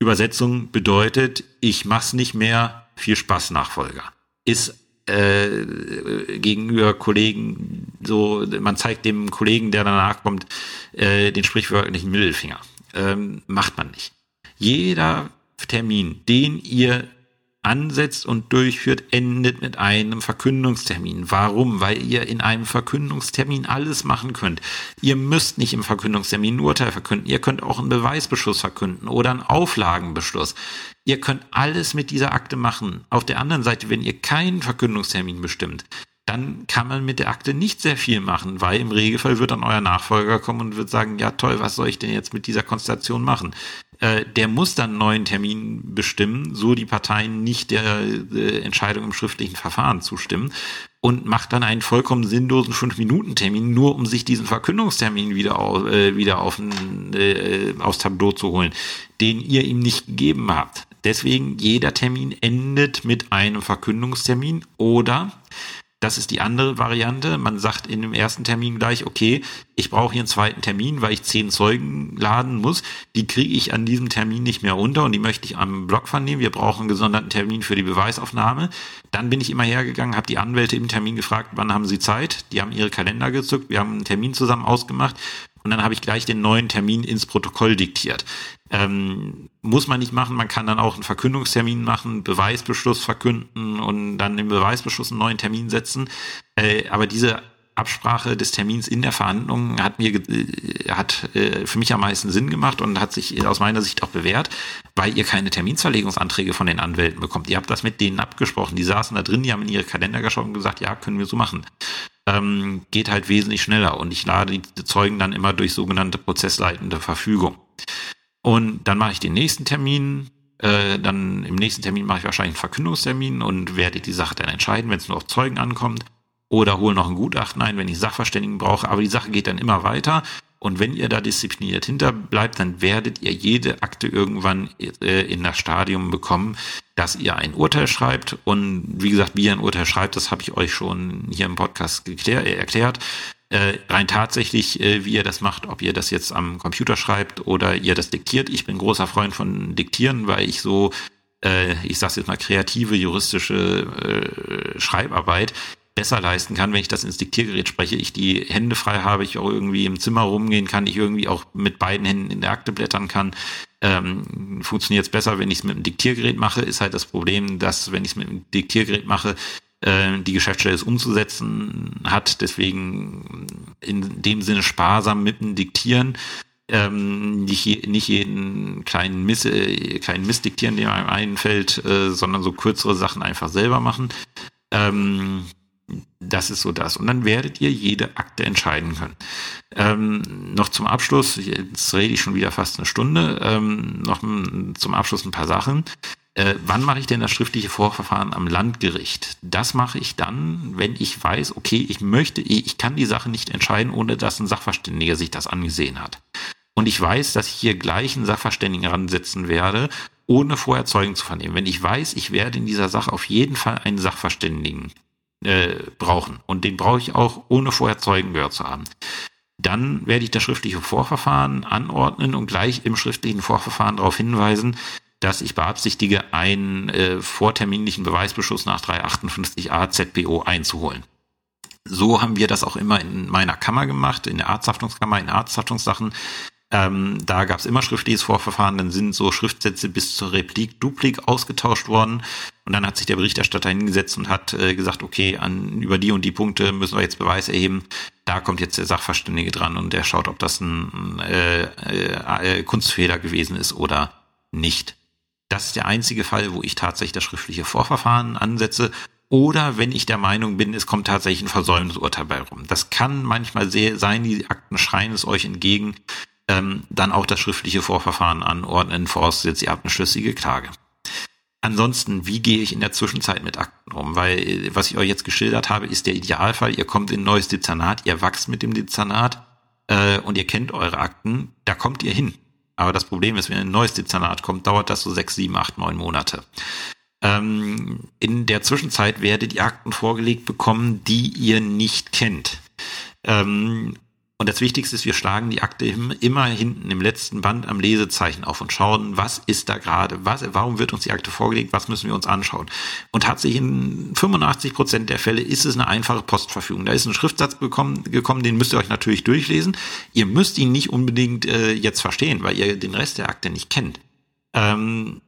Übersetzung bedeutet, ich mach's nicht mehr, viel Spaß Nachfolger. Ist äh, gegenüber Kollegen so, man zeigt dem Kollegen, der danach kommt, äh, den sprichwörtlichen Mittelfinger. Ähm, macht man nicht. Jeder Termin, den ihr ansetzt und durchführt, endet mit einem Verkündungstermin. Warum? Weil ihr in einem Verkündungstermin alles machen könnt. Ihr müsst nicht im Verkündungstermin ein Urteil verkünden. Ihr könnt auch einen Beweisbeschluss verkünden oder einen Auflagenbeschluss. Ihr könnt alles mit dieser Akte machen. Auf der anderen Seite, wenn ihr keinen Verkündungstermin bestimmt, dann kann man mit der Akte nicht sehr viel machen, weil im Regelfall wird dann euer Nachfolger kommen und wird sagen, ja toll, was soll ich denn jetzt mit dieser Konstellation machen? Äh, der muss dann einen neuen Termin bestimmen, so die Parteien nicht der äh, Entscheidung im schriftlichen Verfahren zustimmen und macht dann einen vollkommen sinnlosen Fünf-Minuten-Termin, nur um sich diesen Verkündungstermin wieder, auf, äh, wieder auf ein, äh, aufs Tableau zu holen, den ihr ihm nicht gegeben habt. Deswegen jeder Termin endet mit einem Verkündungstermin oder das ist die andere Variante. Man sagt in dem ersten Termin gleich, okay, ich brauche hier einen zweiten Termin, weil ich zehn Zeugen laden muss. Die kriege ich an diesem Termin nicht mehr unter und die möchte ich am Block vernehmen. Wir brauchen einen gesonderten Termin für die Beweisaufnahme. Dann bin ich immer hergegangen, habe die Anwälte im Termin gefragt, wann haben sie Zeit? Die haben ihre Kalender gezückt, wir haben einen Termin zusammen ausgemacht und dann habe ich gleich den neuen Termin ins Protokoll diktiert. Ähm, muss man nicht machen, man kann dann auch einen Verkündungstermin machen, Beweisbeschluss verkünden und dann im Beweisbeschluss einen neuen Termin setzen. Äh, aber diese Absprache des Termins in der Verhandlung hat mir äh, hat äh, für mich am meisten Sinn gemacht und hat sich aus meiner Sicht auch bewährt, weil ihr keine Terminsverlegungsanträge von den Anwälten bekommt. Ihr habt das mit denen abgesprochen. Die saßen da drin, die haben in ihre Kalender geschaut und gesagt, ja, können wir so machen ähm, geht halt wesentlich schneller und ich lade die Zeugen dann immer durch sogenannte prozessleitende Verfügung. Und dann mache ich den nächsten Termin, äh, dann im nächsten Termin mache ich wahrscheinlich einen Verkündungstermin und werde die Sache dann entscheiden, wenn es nur auf Zeugen ankommt. Oder hole noch ein Gutachten ein, wenn ich Sachverständigen brauche. Aber die Sache geht dann immer weiter. Und wenn ihr da diszipliniert hinterbleibt, dann werdet ihr jede Akte irgendwann äh, in das Stadium bekommen, dass ihr ein Urteil schreibt. Und wie gesagt, wie ihr ein Urteil schreibt, das habe ich euch schon hier im Podcast äh, erklärt. Äh, rein tatsächlich, äh, wie ihr das macht, ob ihr das jetzt am Computer schreibt oder ihr das diktiert. Ich bin großer Freund von Diktieren, weil ich so äh, ich sage jetzt mal, kreative juristische äh, Schreibarbeit besser leisten kann, wenn ich das ins Diktiergerät spreche, ich die Hände frei habe, ich auch irgendwie im Zimmer rumgehen kann, ich irgendwie auch mit beiden Händen in der Akte blättern kann. Ähm, funktioniert es besser, wenn ich es mit dem Diktiergerät mache, ist halt das Problem, dass wenn ich es mit dem Diktiergerät mache, äh, die Geschäftsstelle es umzusetzen hat, deswegen in dem Sinne sparsam mit dem Diktieren, ähm, nicht, nicht jeden kleinen Miss, äh, kleinen Mist diktieren, der einem einfällt, äh, sondern so kürzere Sachen einfach selber machen. Ähm, das ist so das. Und dann werdet ihr jede Akte entscheiden können. Ähm, noch zum Abschluss, jetzt rede ich schon wieder fast eine Stunde, ähm, noch zum Abschluss ein paar Sachen. Äh, wann mache ich denn das schriftliche Vorverfahren am Landgericht? Das mache ich dann, wenn ich weiß, okay, ich möchte, ich kann die Sache nicht entscheiden, ohne dass ein Sachverständiger sich das angesehen hat. Und ich weiß, dass ich hier gleich einen Sachverständigen ransetzen werde, ohne vorher Zeugen zu vernehmen. Wenn ich weiß, ich werde in dieser Sache auf jeden Fall einen Sachverständigen äh, brauchen. Und den brauche ich auch, ohne vorher Zeugen gehört zu haben. Dann werde ich das schriftliche Vorverfahren anordnen und gleich im schriftlichen Vorverfahren darauf hinweisen, dass ich beabsichtige, einen äh, vorterminlichen Beweisbeschluss nach 358a ZBO einzuholen. So haben wir das auch immer in meiner Kammer gemacht, in der Arzthaftungskammer, in Arzthaftungssachen. Ähm, da gab es immer schriftliches Vorverfahren, dann sind so Schriftsätze bis zur Replik, Duplik ausgetauscht worden. Und dann hat sich der Berichterstatter hingesetzt und hat äh, gesagt, okay, an, über die und die Punkte müssen wir jetzt Beweis erheben. Da kommt jetzt der Sachverständige dran und der schaut, ob das ein äh, äh, Kunstfehler gewesen ist oder nicht. Das ist der einzige Fall, wo ich tatsächlich das schriftliche Vorverfahren ansetze. Oder wenn ich der Meinung bin, es kommt tatsächlich ein Versäumnisurteil bei rum. Das kann manchmal sehr sein, die Akten schreien es euch entgegen ähm, dann auch das schriftliche Vorverfahren anordnen, vorausgesetzt ihr habt eine schlüssige Klage. Ansonsten, wie gehe ich in der Zwischenzeit mit Akten um? Weil, äh, was ich euch jetzt geschildert habe, ist der Idealfall. Ihr kommt in ein neues Dezernat, ihr wachst mit dem Dezernat äh, und ihr kennt eure Akten, da kommt ihr hin. Aber das Problem ist, wenn ein neues Dezernat kommt, dauert das so sechs, sieben, acht, neun Monate. Ähm, in der Zwischenzeit werdet ihr Akten vorgelegt bekommen, die ihr nicht kennt. Ähm, und das Wichtigste ist, wir schlagen die Akte immer hinten im letzten Band am Lesezeichen auf und schauen, was ist da gerade, was, warum wird uns die Akte vorgelegt, was müssen wir uns anschauen. Und tatsächlich in 85 Prozent der Fälle ist es eine einfache Postverfügung. Da ist ein Schriftsatz bekommen, gekommen, den müsst ihr euch natürlich durchlesen. Ihr müsst ihn nicht unbedingt äh, jetzt verstehen, weil ihr den Rest der Akte nicht kennt. Ähm,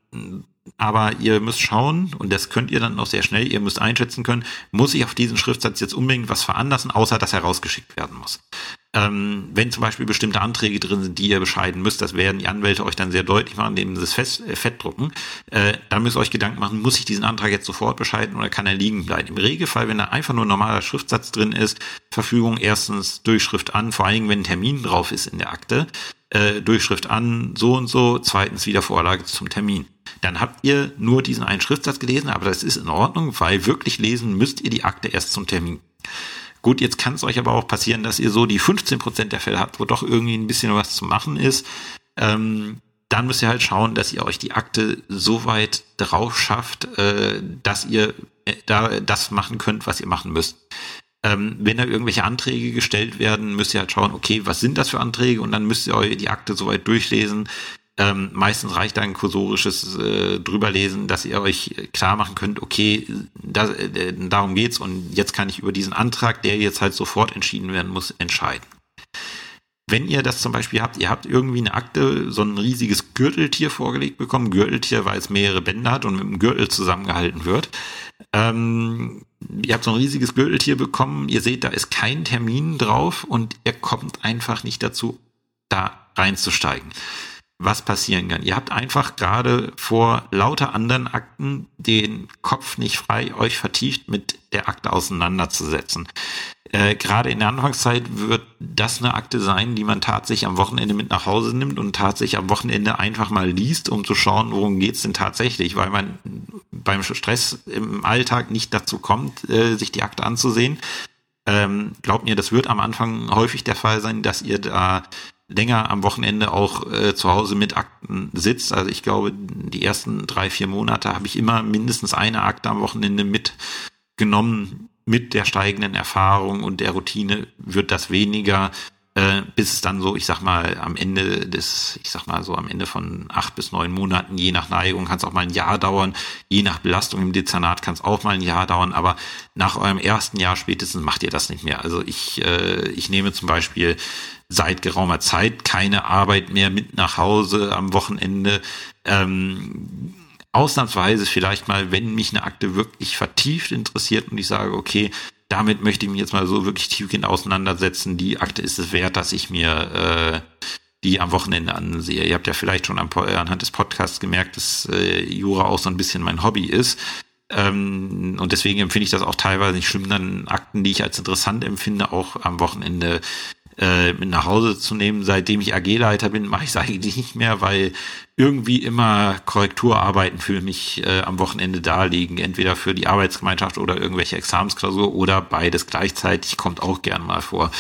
aber ihr müsst schauen, und das könnt ihr dann noch sehr schnell, ihr müsst einschätzen können, muss ich auf diesen Schriftsatz jetzt unbedingt was veranlassen, außer dass er rausgeschickt werden muss. Ähm, wenn zum Beispiel bestimmte Anträge drin sind, die ihr bescheiden müsst, das werden die Anwälte euch dann sehr deutlich machen, indem sie es fest, äh, fett drucken, äh, dann müsst ihr euch Gedanken machen, muss ich diesen Antrag jetzt sofort bescheiden oder kann er liegen bleiben? Im Regelfall, wenn da einfach nur ein normaler Schriftsatz drin ist, Verfügung erstens Durchschrift an, vor allen Dingen, wenn ein Termin drauf ist in der Akte, äh, Durchschrift an, so und so, zweitens wieder Vorlage zum Termin. Dann habt ihr nur diesen einen Schriftsatz gelesen, aber das ist in Ordnung, weil wirklich lesen müsst ihr die Akte erst zum Termin. Gut, jetzt kann es euch aber auch passieren, dass ihr so die 15% der Fälle habt, wo doch irgendwie ein bisschen was zu machen ist. Ähm, dann müsst ihr halt schauen, dass ihr euch die Akte so weit drauf schafft, äh, dass ihr äh, da das machen könnt, was ihr machen müsst. Ähm, wenn da irgendwelche Anträge gestellt werden, müsst ihr halt schauen, okay, was sind das für Anträge? Und dann müsst ihr euch die Akte so weit durchlesen, ähm, meistens reicht da ein kursorisches äh, drüberlesen, dass ihr euch klar machen könnt, okay, das, äh, darum geht's und jetzt kann ich über diesen Antrag, der jetzt halt sofort entschieden werden muss, entscheiden. Wenn ihr das zum Beispiel habt, ihr habt irgendwie eine Akte, so ein riesiges Gürteltier vorgelegt bekommen, Gürteltier, weil es mehrere Bänder hat und mit dem Gürtel zusammengehalten wird. Ähm, ihr habt so ein riesiges Gürteltier bekommen, ihr seht, da ist kein Termin drauf und ihr kommt einfach nicht dazu, da reinzusteigen was passieren kann. Ihr habt einfach gerade vor lauter anderen Akten den Kopf nicht frei, euch vertieft mit der Akte auseinanderzusetzen. Äh, gerade in der Anfangszeit wird das eine Akte sein, die man tatsächlich am Wochenende mit nach Hause nimmt und tatsächlich am Wochenende einfach mal liest, um zu schauen, worum geht's denn tatsächlich, weil man beim Stress im Alltag nicht dazu kommt, äh, sich die Akte anzusehen. Ähm, glaubt mir, das wird am Anfang häufig der Fall sein, dass ihr da länger am Wochenende auch äh, zu Hause mit Akten sitzt. Also ich glaube, die ersten drei, vier Monate habe ich immer mindestens eine Akte am Wochenende mitgenommen. Mit der steigenden Erfahrung und der Routine wird das weniger, äh, bis es dann so, ich sag mal, am Ende des, ich sag mal so am Ende von acht bis neun Monaten, je nach Neigung kann es auch mal ein Jahr dauern, je nach Belastung im Dezernat kann es auch mal ein Jahr dauern, aber nach eurem ersten Jahr spätestens macht ihr das nicht mehr. Also ich, äh, ich nehme zum Beispiel seit geraumer Zeit keine Arbeit mehr mit nach Hause am Wochenende. Ähm, ausnahmsweise vielleicht mal, wenn mich eine Akte wirklich vertieft interessiert und ich sage, okay, damit möchte ich mich jetzt mal so wirklich tiefgehend auseinandersetzen. Die Akte ist es wert, dass ich mir äh, die am Wochenende ansehe. Ihr habt ja vielleicht schon am, anhand des Podcasts gemerkt, dass äh, Jura auch so ein bisschen mein Hobby ist. Ähm, und deswegen empfinde ich das auch teilweise nicht schlimm, dann Akten, die ich als interessant empfinde, auch am Wochenende äh, mit nach Hause zu nehmen. Seitdem ich AG-Leiter bin, mache ich es eigentlich nicht mehr, weil irgendwie immer Korrekturarbeiten für mich äh, am Wochenende da liegen, entweder für die Arbeitsgemeinschaft oder irgendwelche Examensklausur oder beides gleichzeitig, kommt auch gern mal vor.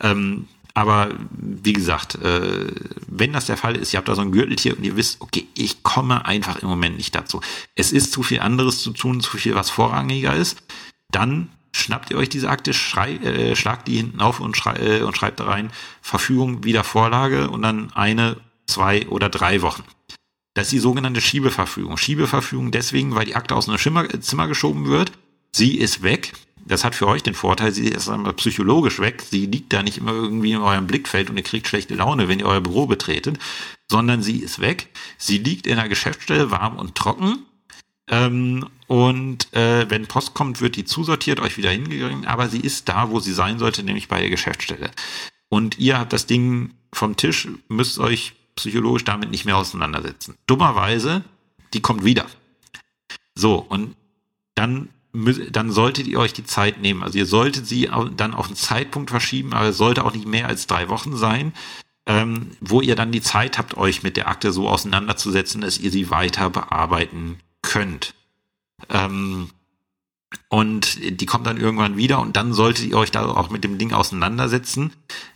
Ähm, aber wie gesagt, äh, wenn das der Fall ist, ihr habt da so ein Gürteltier und ihr wisst, okay, ich komme einfach im Moment nicht dazu. Es ist zu viel anderes zu tun, zu viel, was vorrangiger ist. Dann schnappt ihr euch diese Akte, schrei, äh, schlagt die hinten auf und, schrei, äh, und schreibt da rein, Verfügung wieder Vorlage und dann eine, zwei oder drei Wochen. Das ist die sogenannte Schiebeverfügung. Schiebeverfügung deswegen, weil die Akte aus einem Schimmer, Zimmer geschoben wird, Sie ist weg. Das hat für euch den Vorteil, sie ist einmal psychologisch weg. Sie liegt da nicht immer irgendwie in eurem Blickfeld und ihr kriegt schlechte Laune, wenn ihr euer Büro betretet, sondern sie ist weg. Sie liegt in der Geschäftsstelle warm und trocken. Ähm, und äh, wenn Post kommt, wird die zusortiert, euch wieder hingegangen, aber sie ist da, wo sie sein sollte, nämlich bei der Geschäftsstelle. Und ihr habt das Ding vom Tisch, müsst euch psychologisch damit nicht mehr auseinandersetzen. Dummerweise, die kommt wieder. So, und dann, dann solltet ihr euch die Zeit nehmen. Also ihr solltet sie dann auf einen Zeitpunkt verschieben, aber es sollte auch nicht mehr als drei Wochen sein, ähm, wo ihr dann die Zeit habt, euch mit der Akte so auseinanderzusetzen, dass ihr sie weiter bearbeiten könnt. Ähm, und die kommt dann irgendwann wieder und dann solltet ihr euch da auch mit dem Ding auseinandersetzen.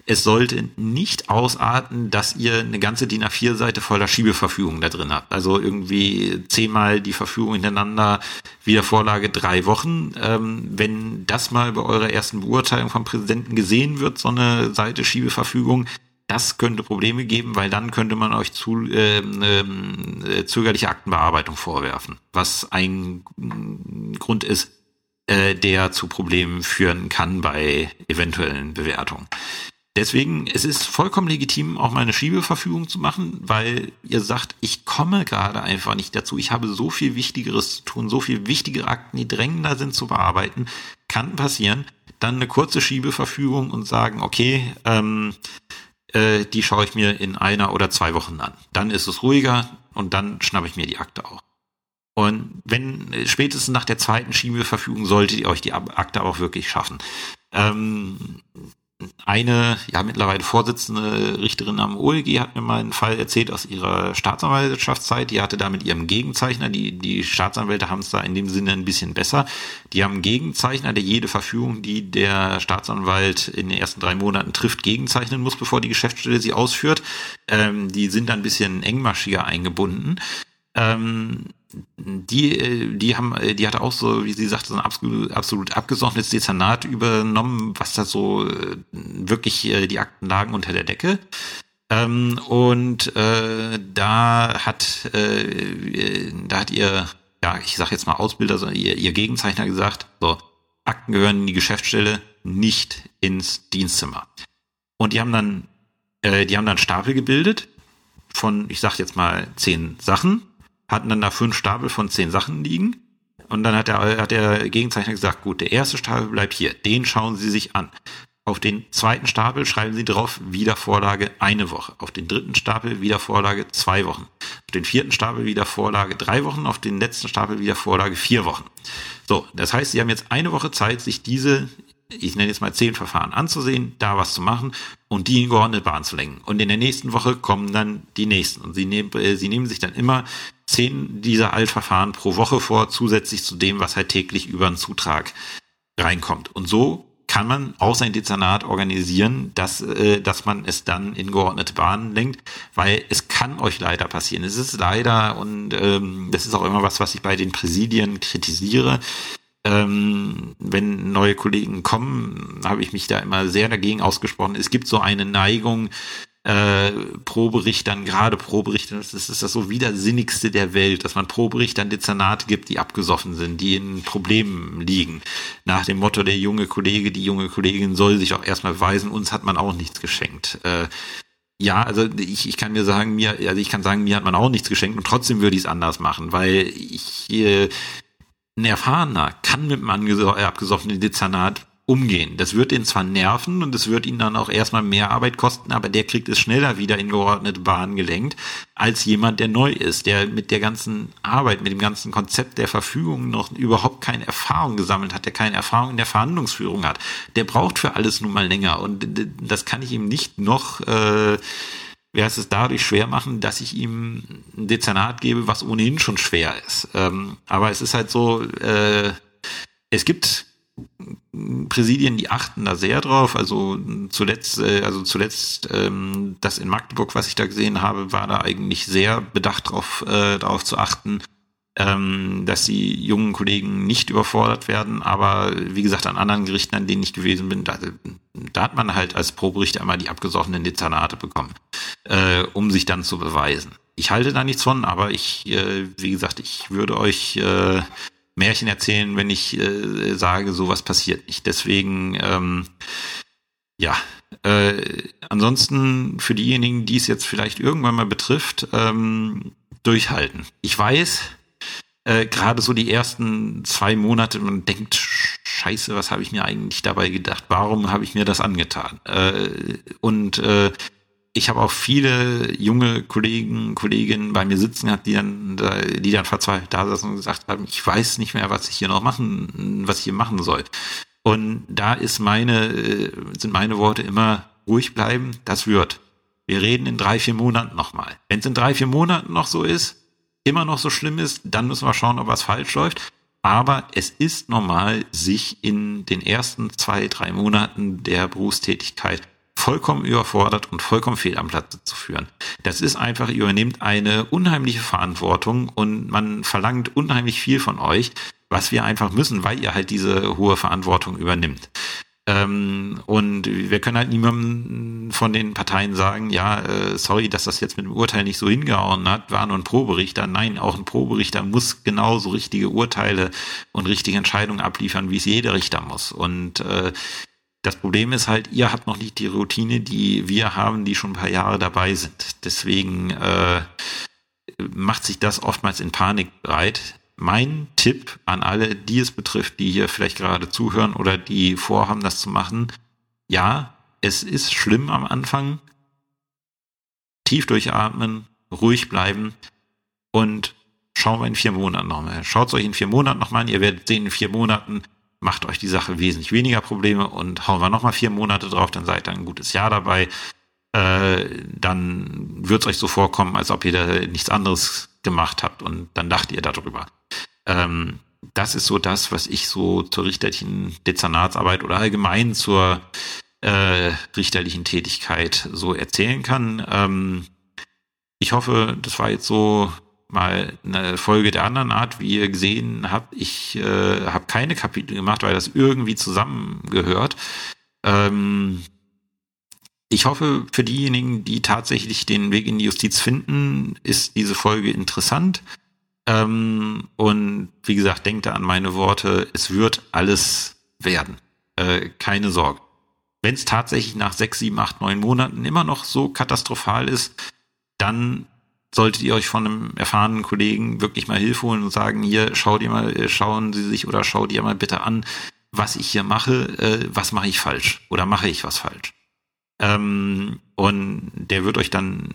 Es sollte nicht ausarten, dass ihr eine ganze DIN A4-Seite voller Schiebeverfügung da drin habt. Also irgendwie zehnmal die Verfügung hintereinander, wieder Vorlage drei Wochen. Ähm, wenn das mal bei eurer ersten Beurteilung vom Präsidenten gesehen wird, so eine Seite Schiebeverfügung, das könnte Probleme geben, weil dann könnte man euch zu, ähm, äh, zögerliche Aktenbearbeitung vorwerfen, was ein Grund ist, äh, der zu Problemen führen kann bei eventuellen Bewertungen. Deswegen, es ist vollkommen legitim, auch mal eine Schiebeverfügung zu machen, weil ihr sagt, ich komme gerade einfach nicht dazu. Ich habe so viel Wichtigeres zu tun, so viel wichtigere Akten, die drängender sind zu bearbeiten. Kann passieren. Dann eine kurze Schiebeverfügung und sagen, okay, ähm, äh, die schaue ich mir in einer oder zwei Wochen an. Dann ist es ruhiger und dann schnappe ich mir die Akte auch. Und wenn äh, spätestens nach der zweiten Schiebeverfügung solltet ihr euch die Akte auch wirklich schaffen. Ähm, eine, ja, mittlerweile Vorsitzende Richterin am OLG hat mir mal einen Fall erzählt aus ihrer Staatsanwaltschaftszeit. Die hatte da mit ihrem Gegenzeichner, die, die Staatsanwälte haben es da in dem Sinne ein bisschen besser. Die haben einen Gegenzeichner, der jede Verfügung, die der Staatsanwalt in den ersten drei Monaten trifft, gegenzeichnen muss, bevor die Geschäftsstelle sie ausführt. Ähm, die sind da ein bisschen engmaschiger eingebunden. Ähm, die, äh, die haben, äh, die hatte auch so, wie sie sagte, so ein absolut, absolut abgesonnenes Dezernat übernommen, was da so äh, wirklich die Akten lagen unter der Decke. Ähm, und äh, da hat, äh, da hat ihr, ja, ich sag jetzt mal Ausbilder, also ihr, ihr Gegenzeichner gesagt, so, Akten gehören in die Geschäftsstelle, nicht ins Dienstzimmer. Und die haben dann, äh, die haben dann Stapel gebildet von, ich sag jetzt mal, zehn Sachen hatten dann da fünf Stapel von zehn Sachen liegen. Und dann hat der, hat der Gegenzeichner gesagt, gut, der erste Stapel bleibt hier, den schauen Sie sich an. Auf den zweiten Stapel schreiben Sie drauf Wiedervorlage eine Woche. Auf den dritten Stapel Wiedervorlage zwei Wochen. Auf den vierten Stapel Wiedervorlage drei Wochen. Auf den letzten Stapel Wiedervorlage vier Wochen. So, das heißt, Sie haben jetzt eine Woche Zeit, sich diese ich nenne jetzt mal zehn Verfahren anzusehen, da was zu machen und die in geordnete Bahn zu lenken. Und in der nächsten Woche kommen dann die nächsten. Und sie nehmen, äh, sie nehmen sich dann immer zehn dieser Altverfahren pro Woche vor, zusätzlich zu dem, was halt täglich über einen Zutrag reinkommt. Und so kann man auch sein Dezernat organisieren, dass, äh, dass man es dann in geordnete Bahnen lenkt, weil es kann euch leider passieren. Es ist leider, und ähm, das ist auch immer was, was ich bei den Präsidien kritisiere, ähm, wenn neue Kollegen kommen, habe ich mich da immer sehr dagegen ausgesprochen. Es gibt so eine Neigung, äh, Proberichtern, gerade Proberichtern, das ist, das so widersinnigste der Welt, dass man Proberichtern Dezernate gibt, die abgesoffen sind, die in Problemen liegen. Nach dem Motto, der junge Kollege, die junge Kollegin soll sich auch erstmal beweisen, uns hat man auch nichts geschenkt. Äh, ja, also ich, ich kann mir sagen, mir, also ich kann sagen, mir hat man auch nichts geschenkt und trotzdem würde ich es anders machen, weil ich äh, ein Erfahrener kann mit einem abgesoffenen Dezernat umgehen. Das wird ihn zwar nerven und es wird ihn dann auch erstmal mehr Arbeit kosten, aber der kriegt es schneller wieder in geordnete Bahnen gelenkt, als jemand, der neu ist, der mit der ganzen Arbeit, mit dem ganzen Konzept der Verfügung noch überhaupt keine Erfahrung gesammelt hat, der keine Erfahrung in der Verhandlungsführung hat. Der braucht für alles nun mal länger und das kann ich ihm nicht noch äh, wäre es dadurch schwer machen, dass ich ihm ein Dezernat gebe, was ohnehin schon schwer ist. Ähm, aber es ist halt so, äh, es gibt Präsidien, die achten da sehr drauf. Also zuletzt, äh, also zuletzt ähm, das in Magdeburg, was ich da gesehen habe, war da eigentlich sehr bedacht darauf, äh, darauf zu achten, ähm, dass die jungen Kollegen nicht überfordert werden. Aber wie gesagt, an anderen Gerichten, an denen ich gewesen bin, da, da hat man halt als Proberichter einmal die abgesoffenen Dezernate bekommen, äh, um sich dann zu beweisen. Ich halte da nichts von, aber ich, äh, wie gesagt, ich würde euch äh, Märchen erzählen, wenn ich äh, sage, sowas passiert nicht. Deswegen, ähm, ja, äh, ansonsten für diejenigen, die es jetzt vielleicht irgendwann mal betrifft, ähm, durchhalten. Ich weiß, äh, gerade so die ersten zwei Monate, man denkt, scheiße, was habe ich mir eigentlich dabei gedacht? Warum habe ich mir das angetan? Äh, und äh, ich habe auch viele junge Kollegen, Kolleginnen bei mir sitzen gehabt, die dann, die dann verzweifelt da saßen und gesagt haben, ich weiß nicht mehr, was ich hier noch machen, was ich hier machen soll. Und da ist meine, äh, sind meine Worte immer ruhig bleiben, das wird. Wir reden in drei, vier Monaten nochmal. Wenn es in drei, vier Monaten noch so ist, immer noch so schlimm ist, dann müssen wir schauen, ob was falsch läuft. Aber es ist normal, sich in den ersten zwei, drei Monaten der Berufstätigkeit vollkommen überfordert und vollkommen fehl am Platz zu führen. Das ist einfach, ihr übernehmt eine unheimliche Verantwortung und man verlangt unheimlich viel von euch, was wir einfach müssen, weil ihr halt diese hohe Verantwortung übernimmt. Ähm, und wir können halt niemandem von den Parteien sagen, ja, äh, sorry, dass das jetzt mit dem Urteil nicht so hingehauen hat, war nur ein Proberichter. Nein, auch ein Proberichter muss genauso richtige Urteile und richtige Entscheidungen abliefern, wie es jeder Richter muss. Und äh, das Problem ist halt, ihr habt noch nicht die Routine, die wir haben, die schon ein paar Jahre dabei sind. Deswegen äh, macht sich das oftmals in Panik breit mein Tipp an alle, die es betrifft, die hier vielleicht gerade zuhören oder die vorhaben, das zu machen, ja, es ist schlimm am Anfang. Tief durchatmen, ruhig bleiben und schauen wir in vier Monaten nochmal. Schaut es euch in vier Monaten nochmal an. Ihr werdet sehen, in vier Monaten macht euch die Sache wesentlich weniger Probleme und hauen wir nochmal vier Monate drauf, dann seid ihr ein gutes Jahr dabei. Äh, dann wird es euch so vorkommen, als ob ihr da nichts anderes gemacht habt und dann dacht ihr darüber. Ähm, das ist so das, was ich so zur richterlichen Dezernatsarbeit oder allgemein zur äh, richterlichen Tätigkeit so erzählen kann. Ähm, ich hoffe, das war jetzt so mal eine Folge der anderen Art, wie ihr gesehen habt. Ich äh, habe keine Kapitel gemacht, weil das irgendwie zusammengehört. Ähm, ich hoffe, für diejenigen, die tatsächlich den Weg in die Justiz finden, ist diese Folge interessant. Ähm, und wie gesagt, denkt an meine Worte, es wird alles werden. Äh, keine Sorge. Wenn es tatsächlich nach sechs, sieben, acht, neun Monaten immer noch so katastrophal ist, dann solltet ihr euch von einem erfahrenen Kollegen wirklich mal Hilfe holen und sagen, hier, schau dir mal, äh, schauen Sie sich oder schau dir mal bitte an, was ich hier mache, äh, was mache ich falsch oder mache ich was falsch. Ähm, und der wird euch dann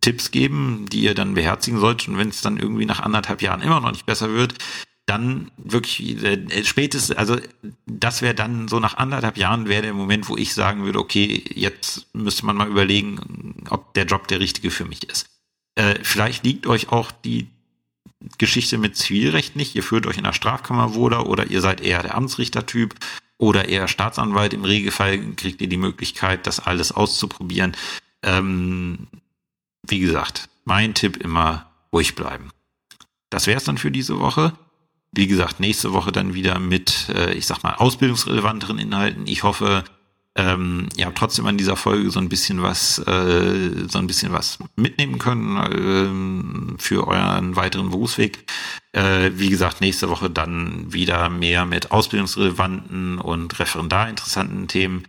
Tipps geben, die ihr dann beherzigen sollt. Und wenn es dann irgendwie nach anderthalb Jahren immer noch nicht besser wird, dann wirklich äh, spätestens, also das wäre dann so nach anderthalb Jahren wäre der Moment, wo ich sagen würde, okay, jetzt müsste man mal überlegen, ob der Job der richtige für mich ist. Äh, vielleicht liegt euch auch die Geschichte mit Zivilrecht nicht. Ihr führt euch in der Strafkammer wohler oder ihr seid eher der Amtsrichtertyp oder eher Staatsanwalt. Im Regelfall kriegt ihr die Möglichkeit, das alles auszuprobieren. Ähm, wie gesagt, mein Tipp immer ruhig bleiben. Das wäre es dann für diese Woche. Wie gesagt, nächste Woche dann wieder mit, äh, ich sag mal, ausbildungsrelevanteren Inhalten. Ich hoffe, ähm, habt trotzdem an dieser Folge so ein bisschen was, äh, so ein bisschen was mitnehmen können äh, für euren weiteren Berufsweg. Äh, wie gesagt, nächste Woche dann wieder mehr mit ausbildungsrelevanten und referendarinteressanten Themen.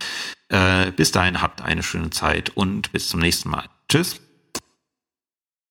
Äh, bis dahin habt eine schöne Zeit und bis zum nächsten Mal. Tschüss.